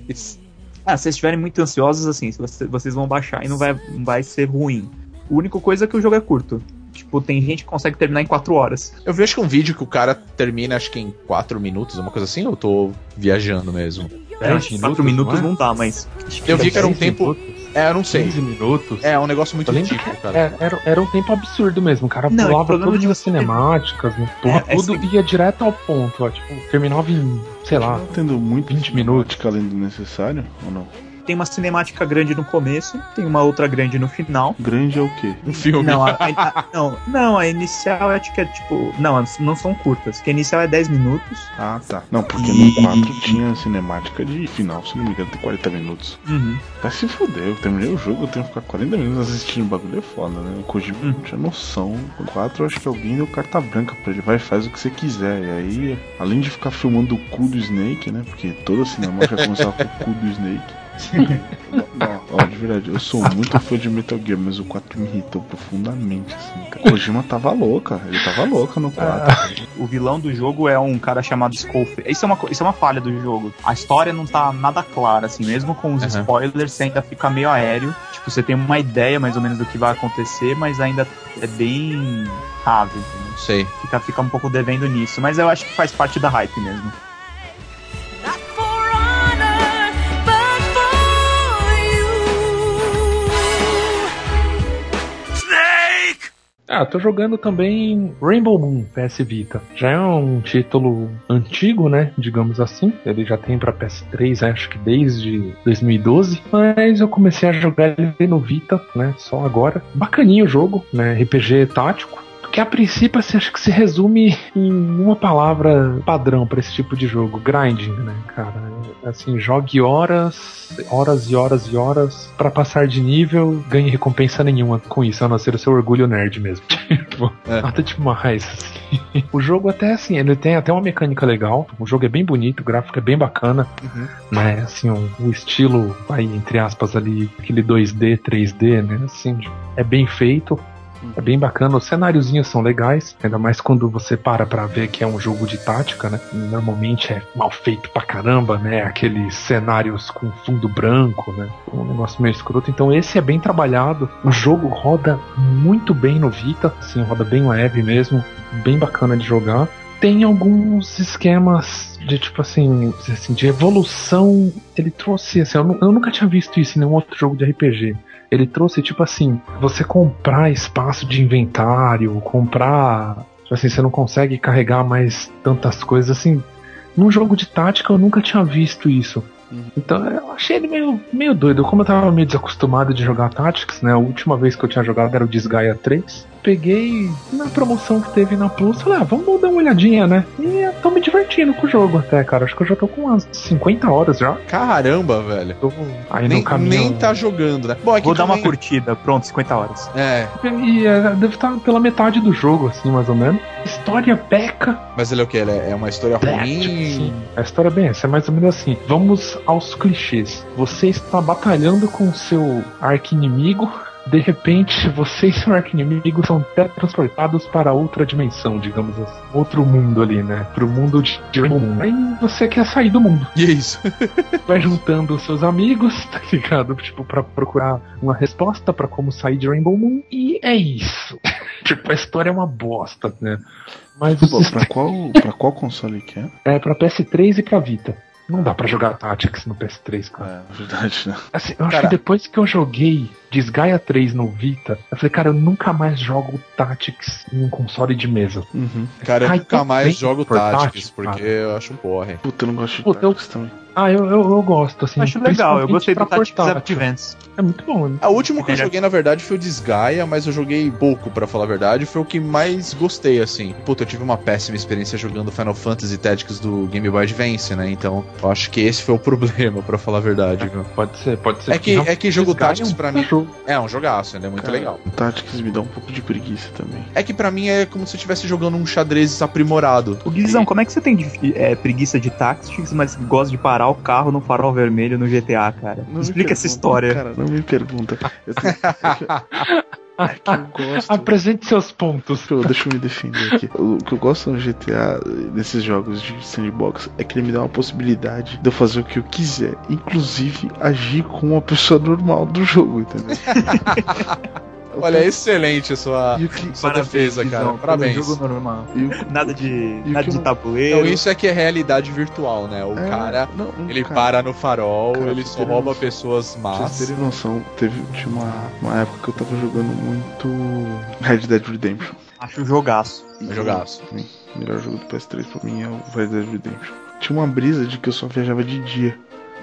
isso. Ah, se vocês estiverem muito ansiosos, assim, vocês vão baixar e não vai, não vai ser ruim. A única coisa é que o jogo é curto. Tipo, tem gente que consegue terminar em 4 horas. Eu vi acho que um vídeo que o cara termina acho que em 4 minutos, uma coisa assim, ou eu tô viajando mesmo? Que 4 minutos não dá, mas. Eu vi que era um 10 tempo. minutos, É, eu não sei. 15 minutos. É um negócio muito ridículo, cara. é- era, era um tempo absurdo mesmo. O cara Não, pulava todas de as você- cinemáticas, né? Porra, É, é tudo assim- ia direto ao ponto, ó. Tipo, terminava em, sei lá, Tá tendo muito 20 minutos. além do necessário ou não? Tem uma cinemática grande no começo, tem uma outra grande no final. Grande é o quê? Um filme. Não, a, a- [LAUGHS] não, não, a inicial acho que é tipo. Não, não são curtas, porque a inicial é 10 minutos. Ah, tá. Não, porque E- no 4 tinha cinemática de final, se não me engano, tem 40 minutos. Uhum. Vai se fuder, eu terminei o jogo, eu tenho que ficar 40 minutos assistindo o bagulho, é foda, né? O Kojima Hum. não tinha noção. No 4 eu acho que alguém deu carta branca pra ele, vai faz o que você quiser. E aí, além de ficar filmando o cu do Snake, né? Porque toda cinemática começava com o cu do Snake. Ó, de verdade, eu sou muito fã de Metal Gear, mas o 4 me irritou profundamente, assim, cara. O Kojima tava louca, ele tava louca no 4. O vilão do jogo é um cara chamado Schofield. Isso é uma, isso é uma falha do jogo. A história não tá nada clara, assim, mesmo com os Uhum. spoilers, você ainda fica meio aéreo. Tipo, você tem uma ideia mais ou menos do que vai acontecer, mas ainda é bem raro, entendeu? Não sei. Fica, fica um pouco devendo nisso, mas eu acho que faz parte da hype mesmo. Ah, tô jogando também Rainbow Moon PS Vita. Já é um título antigo, né? Digamos assim. Ele já tem pra PS3, acho que desde 2012. Mas eu comecei a jogar ele no Vita, né? Só agora. Bacaninho o jogo, né? RPG tático. Que a princípio você acha que se resume em uma palavra padrão pra esse tipo de jogo, grinding, né, cara? Assim, jogue horas, horas e horas e horas pra passar de nível, ganhe recompensa nenhuma com isso, a não ser o seu orgulho nerd mesmo. [LAUGHS] Tipo, É. nada demais. assim. O jogo até assim, ele tem até uma mecânica legal. O jogo é bem bonito, o gráfico é bem bacana, Uhum. né? Assim, o, o estilo, vai entre aspas ali, aquele 2D, 3D, né? Assim, é bem feito. É bem bacana, os cenáriozinhos são legais, ainda mais quando você para pra ver que é um jogo de tática, né? Normalmente é mal feito pra caramba, né? Aqueles cenários com fundo branco, né? Um negócio meio escroto. Então esse é bem trabalhado. O jogo roda muito bem no Vita, assim, roda bem leve mesmo, bem bacana de jogar. Tem alguns esquemas de tipo assim, assim de evolução. Ele trouxe, assim, eu, eu nunca tinha visto isso em nenhum outro jogo de RPG ele trouxe tipo assim, você comprar espaço de inventário, comprar, tipo assim, você não consegue carregar mais tantas coisas assim. Num jogo de tática eu nunca tinha visto isso. Então eu achei ele meio, meio doido. Como eu tava meio desacostumado de jogar Tactics, né? A última vez que eu tinha jogado era o Desgaia 3. Peguei na promoção que teve na Plus, falei, ah, vamos dar uma olhadinha, né? E eu tô me divertindo com o jogo até, cara. Acho que eu já tô com umas 50 horas já. Caramba, velho. Tô aí Nem, no caminho. nem tá jogando, né? Bom, é que Vou dar uma curtida, pronto, 50 horas. É, E é, deve estar pela metade do jogo, assim, mais ou menos. História peca. mas ele é o que? Ele é é uma história Tipo ruim. assim, a história é bem essa, é mais ou menos assim. Vamos aos clichês. Você está batalhando com o seu arqui-inimigo. De repente, você e seu arqui-inimigo são teletransportados para outra dimensão, digamos assim. Outro mundo ali, né? Pro mundo de de Rainbow Moon. Aí você quer sair do mundo. E é isso. [LAUGHS] Vai juntando os seus amigos, tá ligado? Tipo, pra procurar uma resposta pra como sair de Rainbow Moon. E é isso. [LAUGHS] tipo, a história é uma bosta, né? Mas Pô, pra qual, pra qual console que é? é pra PS3 e pra Vita. Não dá pra jogar Tactics no PS3, cara. É, verdade, né? Assim, eu acho Cara. que depois que eu joguei Disgaea 3 no Vita, eu falei, cara, eu nunca mais jogo Tactics em um console de mesa. Uhum. Cara, eu nunca tão mais jogo portátil, Tactics, porque cara. eu acho um porre. Puta, eu não gosto de Puta, eu- Tactics também. Ah, eu, eu, eu gosto, assim. Acho legal, eu gostei do Tactics. Advance. É muito bom, né? A última que eu Melhor. joguei, na verdade, foi o Desgaia, mas eu joguei pouco, pra falar a verdade. Foi o que mais gostei, assim. Puta, eu tive uma péssima experiência jogando Final Fantasy Tactics do Game Boy Advance, né? Então, eu acho que esse foi o [LAUGHS] problema, pra falar a verdade, viu? Pode ser, pode ser. É que, é que jogo Tactics um pra mim jogo. é um jogaço, ele é muito Cara, legal. Tactics me dá um pouco de preguiça também. É que pra mim é como se eu estivesse jogando um xadrez aprimorado. O Guizão, como é que você tem de- é, preguiça de Tactics, mas gosta de parar o carro no farol vermelho no GTA, cara? Não me Explica essa história. Cara, não me pergunta. Eu tenho- [LAUGHS] é que eu gosto. Apresente seus pontos. Deixa eu, deixa eu me defender aqui. O que eu gosto no GTA, nesses jogos de sandbox, é que ele me dá uma possibilidade de eu fazer o que eu quiser, inclusive agir como uma pessoa normal do jogo, entendeu? [LAUGHS] Olha, é excelente a sua, E que, sua defesa, cara. Guizão, Parabéns. Jogo normal. e o- [LAUGHS] Nada de, nada que de tabuleiro. Então isso é que é realidade virtual, né? O é, cara, não, não, ele cara, para no farol, Cara, ele só rouba noção- pessoas Pra vocês más. terem noção, teve tinha uma, uma época que eu tava jogando muito Red Dead Redemption. Acho um jogaço. É jogaço. O melhor jogo do PS3 pra mim é o Red Dead Redemption. Tinha uma brisa de que eu só viajava de dia.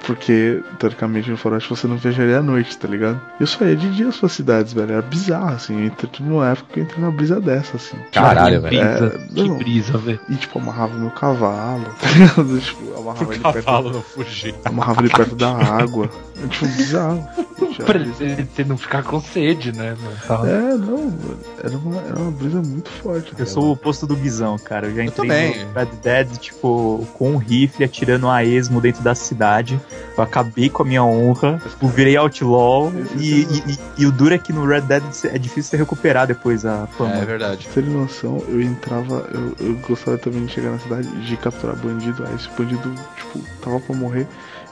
Porque, teoricamente, no Faroeste você não viajaria à noite, tá ligado? Eu só ia de dia às suas cidades, velho. Era bizarro, assim. Eu entrei numa época que eu entrei numa brisa dessa, assim. Caralho, velho. Brisa, É, que não. brisa, velho. E, tipo, amarrava meu cavalo, [LAUGHS] tá ligado? Tipo, amarrava ele, perto, Cavalo não fugir. amarrava ele perto da água. É, tipo, bizarro. [LAUGHS] Pra ele não ficar com sede, né? mano? É, não, mano. Era uma, era uma brisa muito forte. Eu sou o oposto do Guizão, cara. Eu já entrei também. no Red Dead, tipo, com um rifle atirando a esmo dentro da cidade. Eu acabei com a minha honra. Eu virei outlaw. E, e, e- e o duro é que no Red Dead é difícil você recuperar depois a fama. É verdade. Pra terem noção, eu entrava, eu, eu gostava também de chegar na cidade de capturar bandido. Aí esse bandido, tipo, tava pra morrer,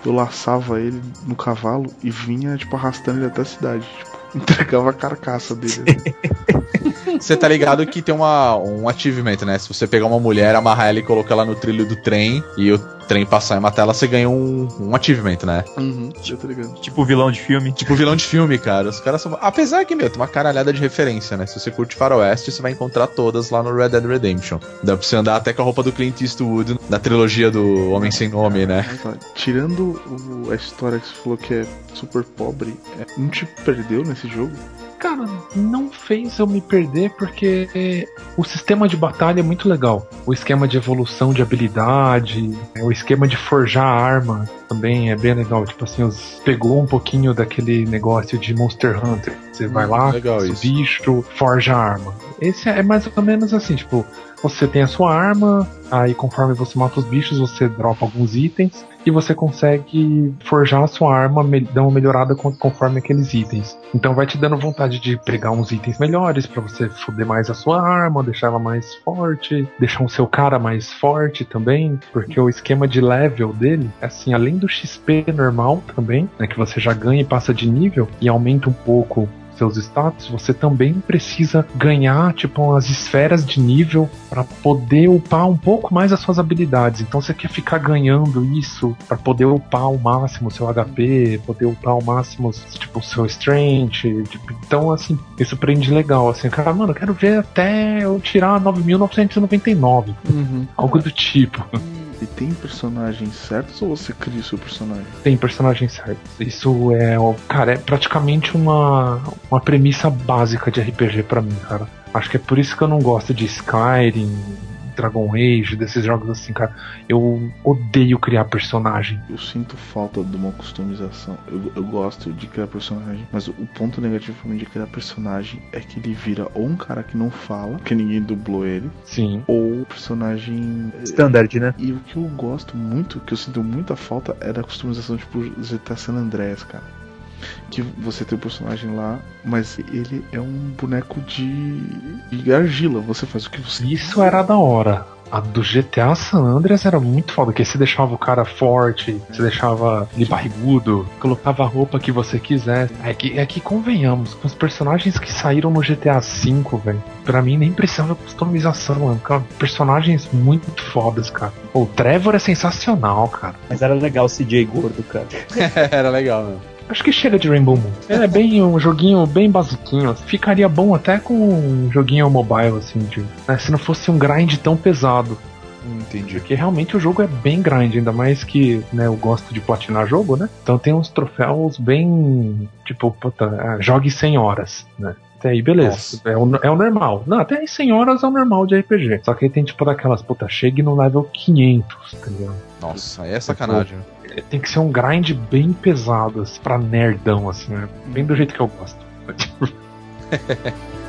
eu laçava ele no cavalo e vinha, tipo, arrastando ele até a cidade. Tipo, [LAUGHS] entregava a carcaça dele. Você tá ligado que tem uma, um achievement, né? Se você pegar uma mulher, amarrar ela e colocar ela no trilho do trem e o trem passar e matar ela, você ganha um, um achievement, né? uhum, eu tô ligado. Tipo vilão de filme. Tipo vilão de filme, cara. Os caras são. Apesar que, meu, tem uma caralhada de referência, né? Se você curte Faroeste, você vai encontrar todas lá no Red Dead Redemption. Dá pra você andar até com a roupa do Clint Eastwood da trilogia do Homem Sem Nome, né? Tirando o- a história que você falou que é super pobre, é, não te perdeu nesse jogo? Cara, não fez eu me perder porque é, o sistema de batalha é muito legal. O esquema de evolução de habilidade, é, o esquema de forjar arma também é bem legal. Tipo assim, os, pegou um pouquinho daquele negócio de Monster Hunter. Você vai lá, legal bicho, forja a arma. Esse é mais ou menos assim, tipo, você tem a sua arma, aí conforme você mata os bichos, você dropa alguns itens e você consegue forjar a sua arma, dar uma melhorada con- conforme aqueles itens. Então vai te dando vontade de pegar uns itens melhores pra você foder mais a sua arma, deixar ela mais forte, deixar o seu cara mais forte também, porque o esquema de level dele, é assim, além do XP normal também, né, que você já ganha e passa de nível e aumenta um pouco seus status, você também precisa ganhar, tipo, as esferas de nível para poder upar um pouco mais as suas habilidades. Então você quer ficar ganhando isso para poder upar ao máximo o seu HP, poder upar ao máximo, tipo, o seu strength. tipo, então, assim, isso prende legal. Assim, cara, mano, eu quero ver até eu tirar 9.999. Algo do tipo. E tem personagens certos ou você cria o seu personagem? Tem personagens certos. Isso é, cara, é praticamente uma, uma premissa básica de RPG pra mim, cara. Acho que é por isso que eu não gosto de Skyrim, Dragon Age, desses jogos assim, cara. Eu odeio criar personagem. Eu sinto falta de uma customização. Eu, eu gosto de criar personagem, mas o ponto negativo pra mim de criar personagem é que ele vira ou um cara que não fala, que ninguém dublou ele, Sim. ou personagem. Standard, né? E o que eu gosto muito, que eu sinto muita falta, é da customização tipo GTA San Andreas, cara. Que você tem o personagem lá, mas ele é um boneco de, de argila. Você faz o que você Isso era da hora. A do GTA San Andreas era muito foda, que você deixava o cara forte, você deixava ele barrigudo, colocava a roupa que você quiser. É que, é que convenhamos, com os personagens que saíram no GTA V, velho, pra mim nem precisava customização, mano. Cara, personagens muito fodas, cara. Pô, o Trevor é sensacional, cara. Mas era legal o CJ gordo, cara. [LAUGHS] Era legal, né? Acho que chega de Rainbow Moon. É bem um joguinho bem basiquinho. Ficaria bom até com um joguinho mobile, assim, de, né, se não fosse um grind tão pesado. Entendi. Porque realmente o jogo é bem grind, ainda mais que né, eu gosto de platinar jogo, né? Então tem uns troféus bem. Tipo, puta, ah, jogue 100 horas, né? Até aí, beleza. É o, é o normal. Não, até aí 100 horas é o normal de RPG. Só que aí tem tipo daquelas, puta, chegue no level 500, tá ligado? Nossa, é sacanagem. É, Tem que ser um grind bem pesado, assim, pra nerdão, assim, né? Bem do jeito que eu gosto. [LAUGHS]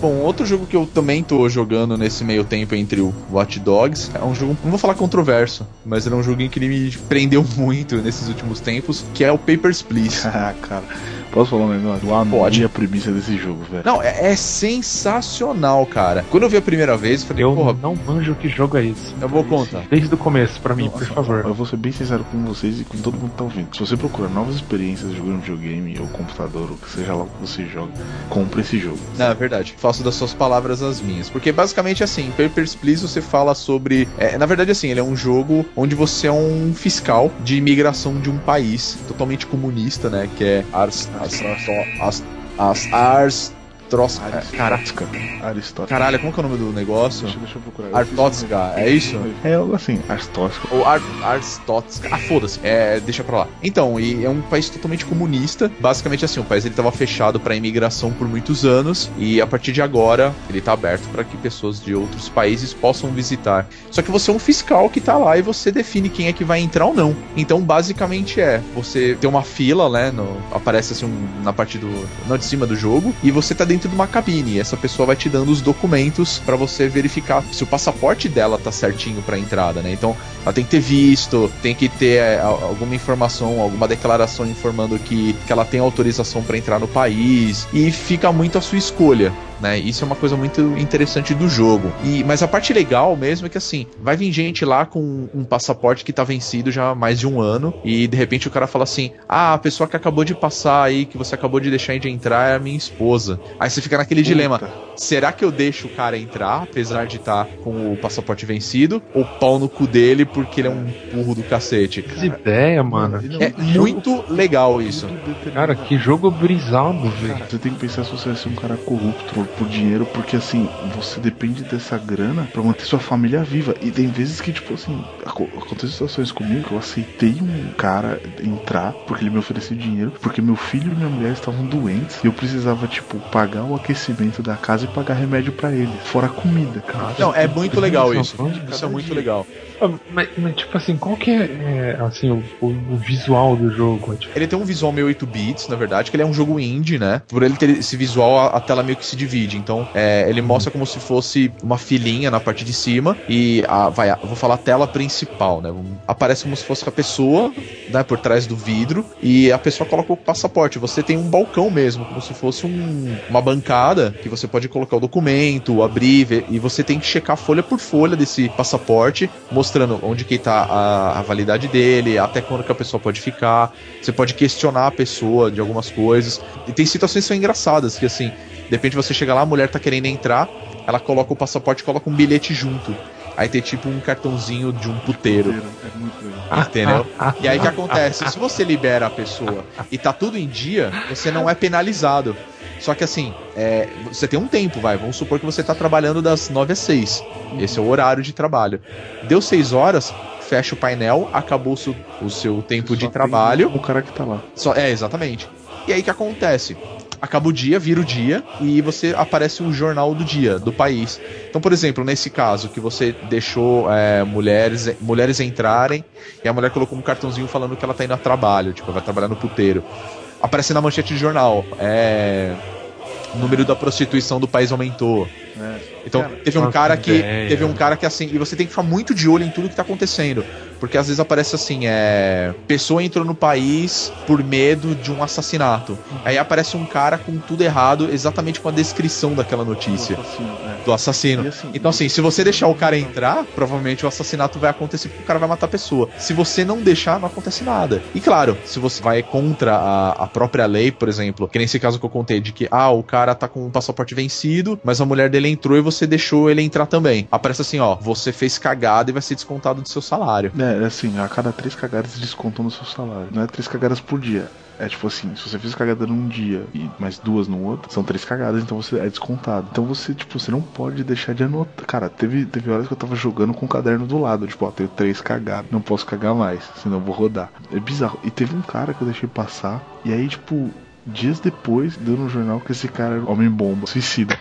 Bom, outro jogo que eu também tô jogando nesse meio tempo entre o Watch Dogs é um jogo, não vou falar controverso, mas era um joguinho que ele me prendeu [LAUGHS] muito nesses últimos tempos, que é o Papers, [LAUGHS] Please. Ah, cara. Posso falar um negócio? Eu amei Pode. a premissa desse jogo, velho. Não, é, é sensacional, cara. Quando eu vi a primeira vez, eu falei, Eu porra, não manjo que jogo é esse. eu vou contar. Desde o começo, pra mim, por favor. Eu vou ser bem sincero com vocês e com todo mundo que tá ouvindo. Se você procurar novas experiências jogando videogame ou computador, ou que seja lá o que você joga, compre esse jogo. Não, é verdade. Faço das suas palavras as minhas. Porque basicamente assim, Papers, Please você fala sobre. é, na verdade, assim, ele é um jogo onde você é um fiscal de imigração de um país totalmente comunista, né? Que é Ars. Ars. Ars. Ars. Ars. Tros... Caraca. Aristóteles. Caralho, como que é o nome do negócio? Deixa, deixa eu procurar. Artótska, é isso? É algo assim, Aristóteles. Ou Ar Arstotzka. Ah, foda-se. É, deixa pra lá. Então, e é um país totalmente comunista. Basicamente assim, o país ele tava fechado pra imigração por muitos anos e a partir de agora ele tá aberto pra que pessoas de outros países possam visitar. Só que você é um fiscal que tá lá e você define quem é que vai entrar ou não. Então, basicamente é, você tem uma fila, né, no- aparece assim um- na parte do não de cima do jogo e você tá dentro de uma cabine. E essa pessoa vai te dando os documentos pra você verificar se o passaporte dela tá certinho pra entrada, né? Então, ela tem que ter visto, tem que ter é, al- alguma informação, alguma declaração informando que, que ela tem autorização pra entrar no país e fica muito a sua escolha. Né? Isso é uma coisa muito interessante do jogo. E, mas a parte legal mesmo é que assim, vai vir gente lá com um passaporte que tá vencido já há mais de um ano, e de repente o cara fala assim: Ah, a pessoa que acabou de passar aí, que você acabou de deixar de entrar, é a minha esposa. Aí você fica naquele dilema: será que eu deixo o cara entrar, apesar de estar com o passaporte vencido, ou pau no cu dele porque ele é um burro do cacete? Que ideia, mano. É muito legal isso. Cara, que jogo brisado, velho. Você tem que pensar se você vai ser um cara corrupto por dinheiro, porque assim, você depende dessa grana pra manter sua família viva. E tem vezes que, tipo assim, aco- acontecem situações comigo que eu aceitei um cara entrar porque ele me ofereceu dinheiro, porque meu filho e minha mulher estavam doentes e eu precisava, tipo, pagar o aquecimento da casa e pagar remédio pra eles, fora comida, cara. Não, é muito legal isso. Isso é muito dia. legal. Mas, mas, tipo assim, qual que é, é, assim, o, o- o visual do jogo? É, tipo, Ele tem um visual meio 8 bits, na verdade, que ele é um jogo indie, né? Por ele ter esse visual, a, a tela meio que se divide. Então, é, ele mostra como se fosse uma filinha na parte de cima e a, vai, vou falar a tela principal, né? Aparece como se fosse a pessoa, né, por trás do vidro e a pessoa coloca o passaporte. Você tem um balcão mesmo, como se fosse um- uma bancada que você pode colocar o documento, abrir ver- e você tem que checar folha por folha desse passaporte, mostrando onde que tá a, a validade dele, até quando que a pessoa pode ficar. Você pode questionar a pessoa de algumas coisas. E tem situações que são engraçadas, que assim, de repente você chega lá, a mulher tá querendo entrar, ela coloca o passaporte e coloca um bilhete junto. Aí tem tipo um cartãozinho de um puteiro. É muito legal. Entendeu? E aí o que acontece? Se você libera a pessoa e tá tudo em dia, você não é penalizado. Só que assim, é, você tem um tempo, vai. Vamos supor que você tá trabalhando das 9 às 6. Esse é o horário de trabalho. Deu 6 horas, fecha o painel, acabou o seu, tempo de Só trabalho. O cara que tá lá. Só, é, exatamente. E aí o que acontece? Acaba o dia, vira o dia e você aparece um jornal do dia, do país. Então, por exemplo, nesse caso que você deixou é, mulheres, mulheres entrarem e a mulher colocou um cartãozinho falando que ela tá indo a trabalho, tipo, vai trabalhar no puteiro. Aparece na manchete de jornal. É. O número da prostituição do país aumentou. Então, Cara, teve um cara que. ideia. Teve um cara que assim. E você tem que ficar muito de olho em tudo que tá acontecendo. Porque às vezes aparece assim, é. Pessoa entrou no país por medo de um assassinato. Aí aparece um cara com tudo errado, exatamente com a descrição daquela notícia Assim, é. do assassino. Assim- Então, assim, se você deixar o cara entrar, provavelmente o assassinato vai acontecer porque o cara vai matar a pessoa. Se você não deixar, não acontece nada. E claro, se você vai contra a, a própria lei, por exemplo, que nesse caso que eu contei, de que, ah, o cara tá com um passaporte vencido, mas a mulher dele entrou e você deixou ele entrar também. Aparece assim, ó, você fez cagada e vai ser descontado do seu salário. É, é assim, a cada três cagadas descontam no seu salário. Não é três cagadas por dia. É tipo assim, se você fez cagada num dia e mais duas no outro, são três cagadas, então você é descontado. Então você, tipo, você não pode deixar de anotar. Cara, teve, teve horas que eu tava jogando com o caderno do lado, tipo, ó, tenho três cagadas, não posso cagar mais, senão eu vou rodar. É bizarro. E teve um cara que eu deixei passar, e aí, tipo, dias depois, deu no jornal que esse cara era homem-bomba, suicida.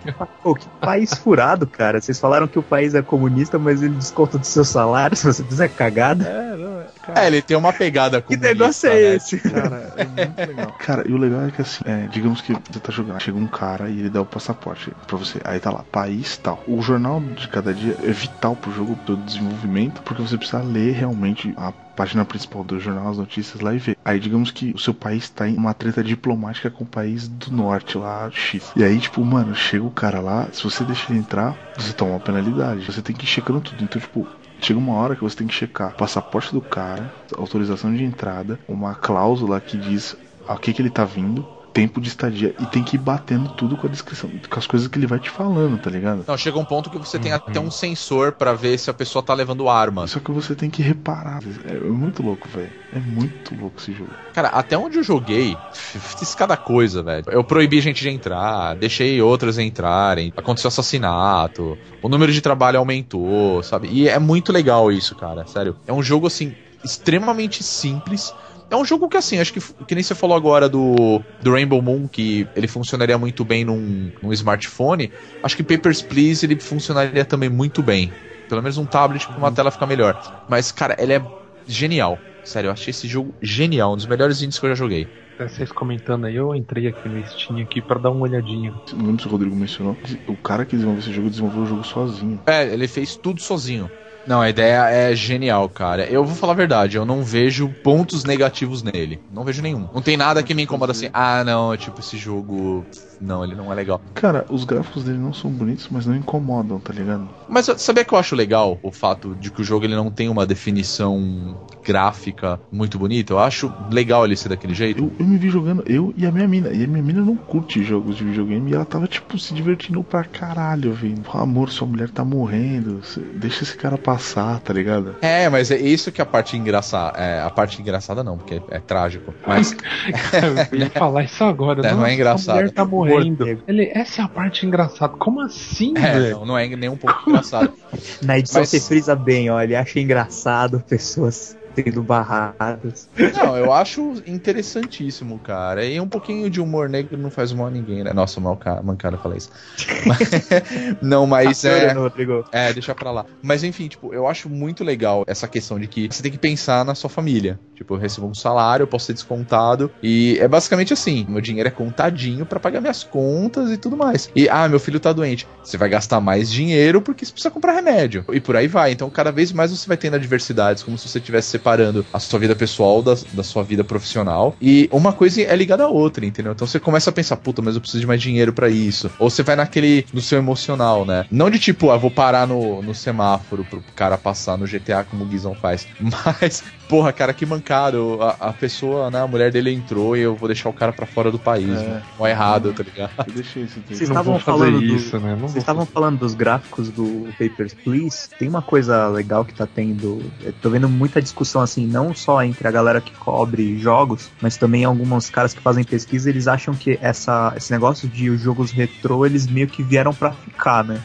Que, pa- pô, que país furado, cara. Vocês falaram que o país é comunista, mas ele desconta do seu salário se você fizer cagada. É, não, é, cara. É, ele tem uma pegada com Que negócio é esse? Cara, é muito legal. [LAUGHS] Cara, e o legal é que assim, é, digamos que você tá jogando, chega um cara e ele dá o passaporte pra você. Aí tá lá, país tal. O jornal de cada dia é vital pro jogo, pro desenvolvimento, porque você precisa ler realmente a página principal do jornal, as notícias lá e ver. Aí digamos que o seu país tá em uma treta diplomática com o país do norte lá, X. E aí, tipo, mano, chega o cara lá, se você deixa ele entrar, você toma uma penalidade. Você tem que ir checando tudo. Então, tipo, Chega uma hora que você tem que checar o passaporte do cara, autorização de entrada, uma cláusula que diz a que, que ele tá vindo, tempo de estadia, e tem que ir batendo tudo com a descrição, com as coisas que ele vai te falando, tá ligado? Não, chega um ponto que você tem até um sensor pra ver se a pessoa tá levando arma. Só que você tem que reparar. É, é muito louco, velho. É muito louco esse jogo. Cara, até onde eu joguei, fiz cada coisa, velho. Eu proibi gente de entrar, deixei outras entrarem, aconteceu assassinato, o número de trabalho aumentou, sabe? E é muito legal isso, cara, sério. É um jogo, assim, extremamente simples. É um jogo que, assim, acho que, que nem você falou agora do, do Rainbow Moon, que ele funcionaria muito bem num, num smartphone. Acho que Papers, Please ele funcionaria também muito bem. Pelo menos um tablet com uma tela fica melhor. Mas, cara, ele é genial. Sério, eu achei esse jogo genial, um dos melhores indies que eu já joguei. Até Vocês comentando aí, eu entrei aqui no Steam aqui pra dar uma olhadinha. Não lembro se o Rodrigo mencionou. O cara que desenvolveu esse jogo desenvolveu o jogo sozinho. É, ele fez tudo sozinho. Não, a ideia é genial, cara. Eu vou falar a verdade, eu não vejo pontos negativos nele. Não vejo nenhum. Não tem nada que me incomoda assim. Ah, não, tipo, esse jogo. Não, ele não é legal. Cara, os gráficos dele não são bonitos, mas não incomodam, tá ligado? Mas sabia que eu acho legal o fato de que o jogo ele não tem uma definição gráfica muito bonita? Eu acho legal ele ser daquele jeito. Eu, eu me vi jogando, eu e a minha mina. E a minha mina não curte jogos de videogame. E ela tava, tipo, se divertindo pra caralho, velho. Amor, sua mulher tá morrendo. Deixa esse cara passar, tá ligado? É, mas é isso que a parte engraçada. É, a parte engraçada não, porque é, é trágico. Mas [LAUGHS] Eu ia falar isso agora. É, não é engraçado. A mulher tá morrendo. Ele, essa é a parte engraçada. Como assim, é, velho? não, não é nem um pouco engraçado. [LAUGHS] Na edição Mas- você frisa bem, ó. Ele acha engraçado pessoas sendo barradas. Não, eu acho interessantíssimo, cara. E um pouquinho de humor negro não faz mal a ninguém, né? Nossa, mal ca- mancada falar isso. [LAUGHS] Não, mas é. Chorando, Rodrigo. É, deixa pra lá. Mas enfim, tipo, eu acho muito legal essa questão de que você tem que pensar na sua família. Tipo, eu recebo um salário, eu posso ser descontado. E é basicamente assim: meu dinheiro é contadinho pra pagar minhas contas e tudo mais. E, ah, meu filho tá doente. Você vai gastar mais dinheiro porque você precisa comprar remédio. E por aí vai. Então, cada vez mais você vai tendo adversidades, como se você estivesse separando a sua vida pessoal da, da sua vida profissional. E uma coisa é ligada à outra, entendeu? Então você começa a pensar, puta, mas eu preciso de mais dinheiro pra isso. Ou você vai naquele, no seu emocional, né? Não de tipo, ah, vou parar no, no semáforo pro cara passar no GTA como o Guizão faz. [LAUGHS] Mas, porra, cara, que mancado. A, a pessoa, né, a mulher dele entrou e eu vou deixar o cara pra fora do país, É. né? Ou errado, tá ligado? Eu deixei isso. Vocês estavam falando do- isso, né? Vocês estavam falando dos gráficos do Papers, Please. Tem uma coisa legal que tá tendo. Eu tô vendo muita discussão assim, não só entre a galera que cobre jogos, mas também alguns caras que fazem pesquisa, eles acham que essa, esse negócio de os jogos retrô, eles meio que vieram pra ficar, né?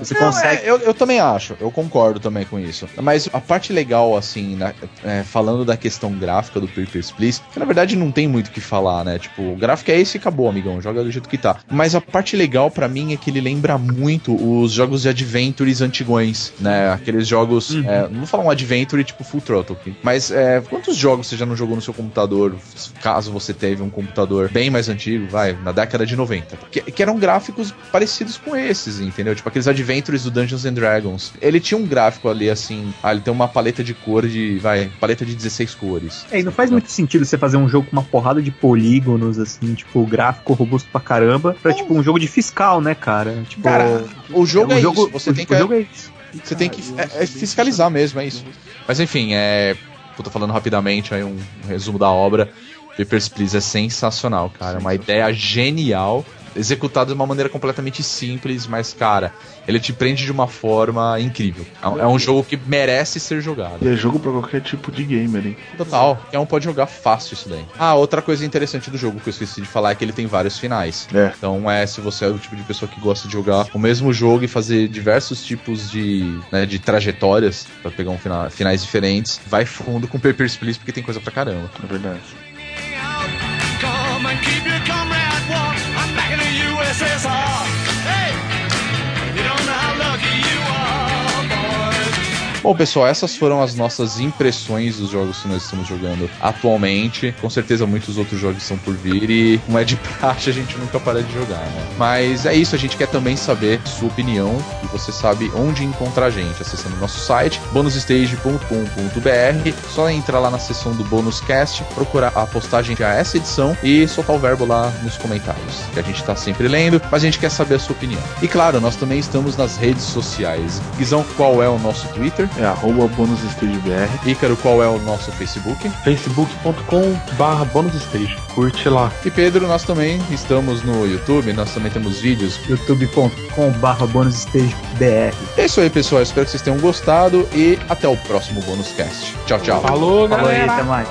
Você Não, consegue. é, eu, eu também acho, eu concordo também com isso. Mas a parte legal, assim, na- é, falando da questão gráfica do Papers, Please, que na verdade não tem muito o que falar, né? Tipo, o gráfico é esse e acabou, amigão, joga do jeito que tá. Mas a parte legal pra mim é que ele lembra muito os jogos de Adventures antigões, né? Aqueles jogos, é, não vou falar um Adventure tipo Full Throttle, aqui, mas é, quantos jogos você já não jogou no seu computador, caso você teve um computador bem mais antigo, vai, na década de 90, que, que eram gráficos parecidos com esses, entendeu? Tipo, tipo aqueles adventures do Dungeons and Dragons. Ele tinha um gráfico ali assim, ah, ele tem uma paleta de cor de, vai, paleta de 16 cores. É, e não faz muito sentido você fazer um jogo com uma porrada de polígonos, assim, tipo, gráfico robusto pra caramba, pra, tipo, um jogo de fiscal, né, cara? Tipo, Cara, o jogo é, um jogo, isso, você o, tem o que jogo é isso. Você tem que é, é fiscalizar mesmo, é isso. Mas enfim, é. Tô falando rapidamente aí um resumo da obra. Papers, Please é sensacional, cara. É uma ideia genial, executada de uma maneira completamente simples, mas, cara, ele te prende de uma forma incrível. É um- É um jogo que merece ser jogado. E é jogo pra qualquer tipo de gamer, hein? Total. Qualquer um pode jogar fácil isso daí. Ah, outra coisa interessante do jogo que eu esqueci de falar é que ele tem vários finais. É. Então é, se você é o tipo de pessoa que gosta de jogar o mesmo jogo e fazer diversos tipos de, né, de trajetórias pra pegar um fina- finais diferentes, vai fundo com Papers, Please porque tem coisa pra caramba. É verdade. Come and keep your comrade this is all. Bom, pessoal, essas foram as nossas impressões dos jogos que nós estamos jogando atualmente. Com certeza muitos outros jogos estão por vir e não é de [LAUGHS] praxe a gente nunca para de jogar, né? Mas é isso, a gente quer também saber sua opinião e você sabe onde encontrar a gente, acessando o nosso site bonusstage.com.br. Só entrar lá na seção do Bônus Cast, procurar a postagem a essa edição e soltar o verbo lá nos comentários, que a gente tá sempre lendo, mas a gente quer saber a sua opinião. E claro, nós também estamos nas redes sociais. Guizão, qual é o nosso Twitter? É arroba bonusstagebr. Ícaro, qual é o nosso Facebook? facebook.com barra bonusstage. Curte lá. E Pedro, nós também estamos no YouTube, nós também temos vídeos. youtube.com barra bonussstagebr. É isso aí, pessoal. Espero que vocês tenham gostado e até o próximo Bônus Cast. Tchau, tchau. Falou, Falou aí, galera! até mais.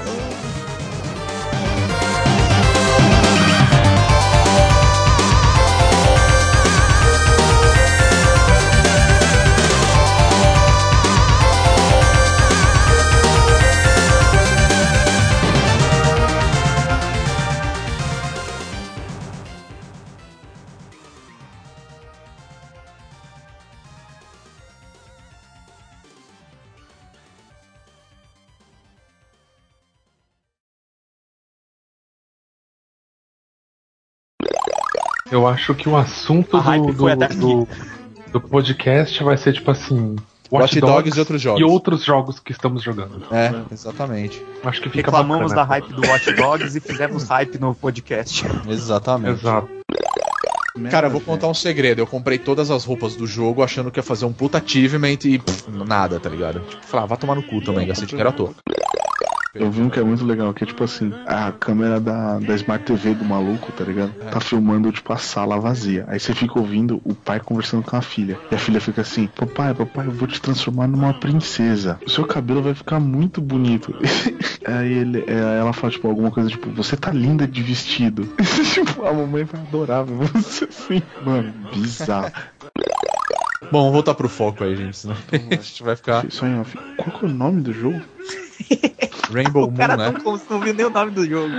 Eu acho que o assunto do, do, do, do podcast vai ser tipo assim. Watch Dogs e outros jogos. E outros jogos que estamos jogando. É, exatamente. Acho que fica Reclamamos da bacana. hype do Watch Dogs e fizemos hype no podcast. [LAUGHS] Exatamente. Exato. Cara, eu vou contar um segredo. Eu comprei todas as roupas do jogo achando que ia fazer um puta achievement e pff, nada, tá ligado? Tipo, falar, ah, vai tomar no cu também, gastei dinheiro à toa. Eu vi um que é muito legal, que é tipo assim, a câmera da, da Smart TV do maluco, tá ligado? Tá filmando, tipo, a sala vazia. Aí você fica ouvindo o pai conversando com a filha. E a filha fica assim, papai, papai, eu vou te transformar numa princesa. O seu cabelo vai ficar muito bonito. [LAUGHS] Aí ele, é, ela fala, tipo, alguma coisa, tipo, você tá linda de vestido. [LAUGHS] tipo, a mamãe vai adorar ver você assim. Mano, bizarro. Bom, vamos voltar pro foco aí, gente, senão a gente vai ficar Só em off. Qual que é o nome do jogo? Rainbow [LAUGHS] O Moon, cara né? não, como se não viu nem o nome do jogo.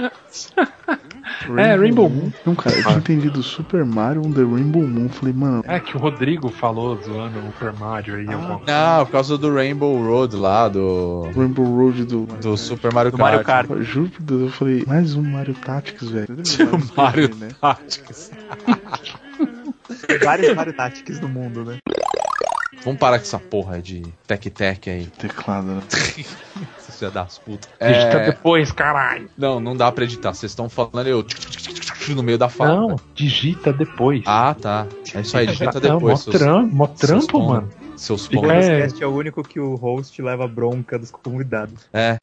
É, Rainbow Moon. Não, cara, eu tinha entendido Super Mario on the Rainbow Moon. Falei, mano, É que o Rodrigo falou zoando o Super Mario aí. alguma coisa. Não, por causa do Rainbow Road lá, do. Rainbow Road do. Do Super Mario Do Kart. Mario Kart. Eu Juro por Deus, eu falei, mais um Mario Tactics, velho. [LAUGHS] O Mario né? Vários Mario Tactics do mundo, né? Vamos parar com essa porra de tec-tec aí. Teclado, né? [LAUGHS] Vocês já das putas. Digita É... depois, caralho. Não, não dá pra editar. Vocês estão falando eu no meio da fala. Não, digita depois. Ah, tá. É isso aí, digita Não, mó, depois. seus, tram, mó seus trampo, pão. mano. Seus pão. O É. podcast é o único que o host leva bronca dos convidados. É.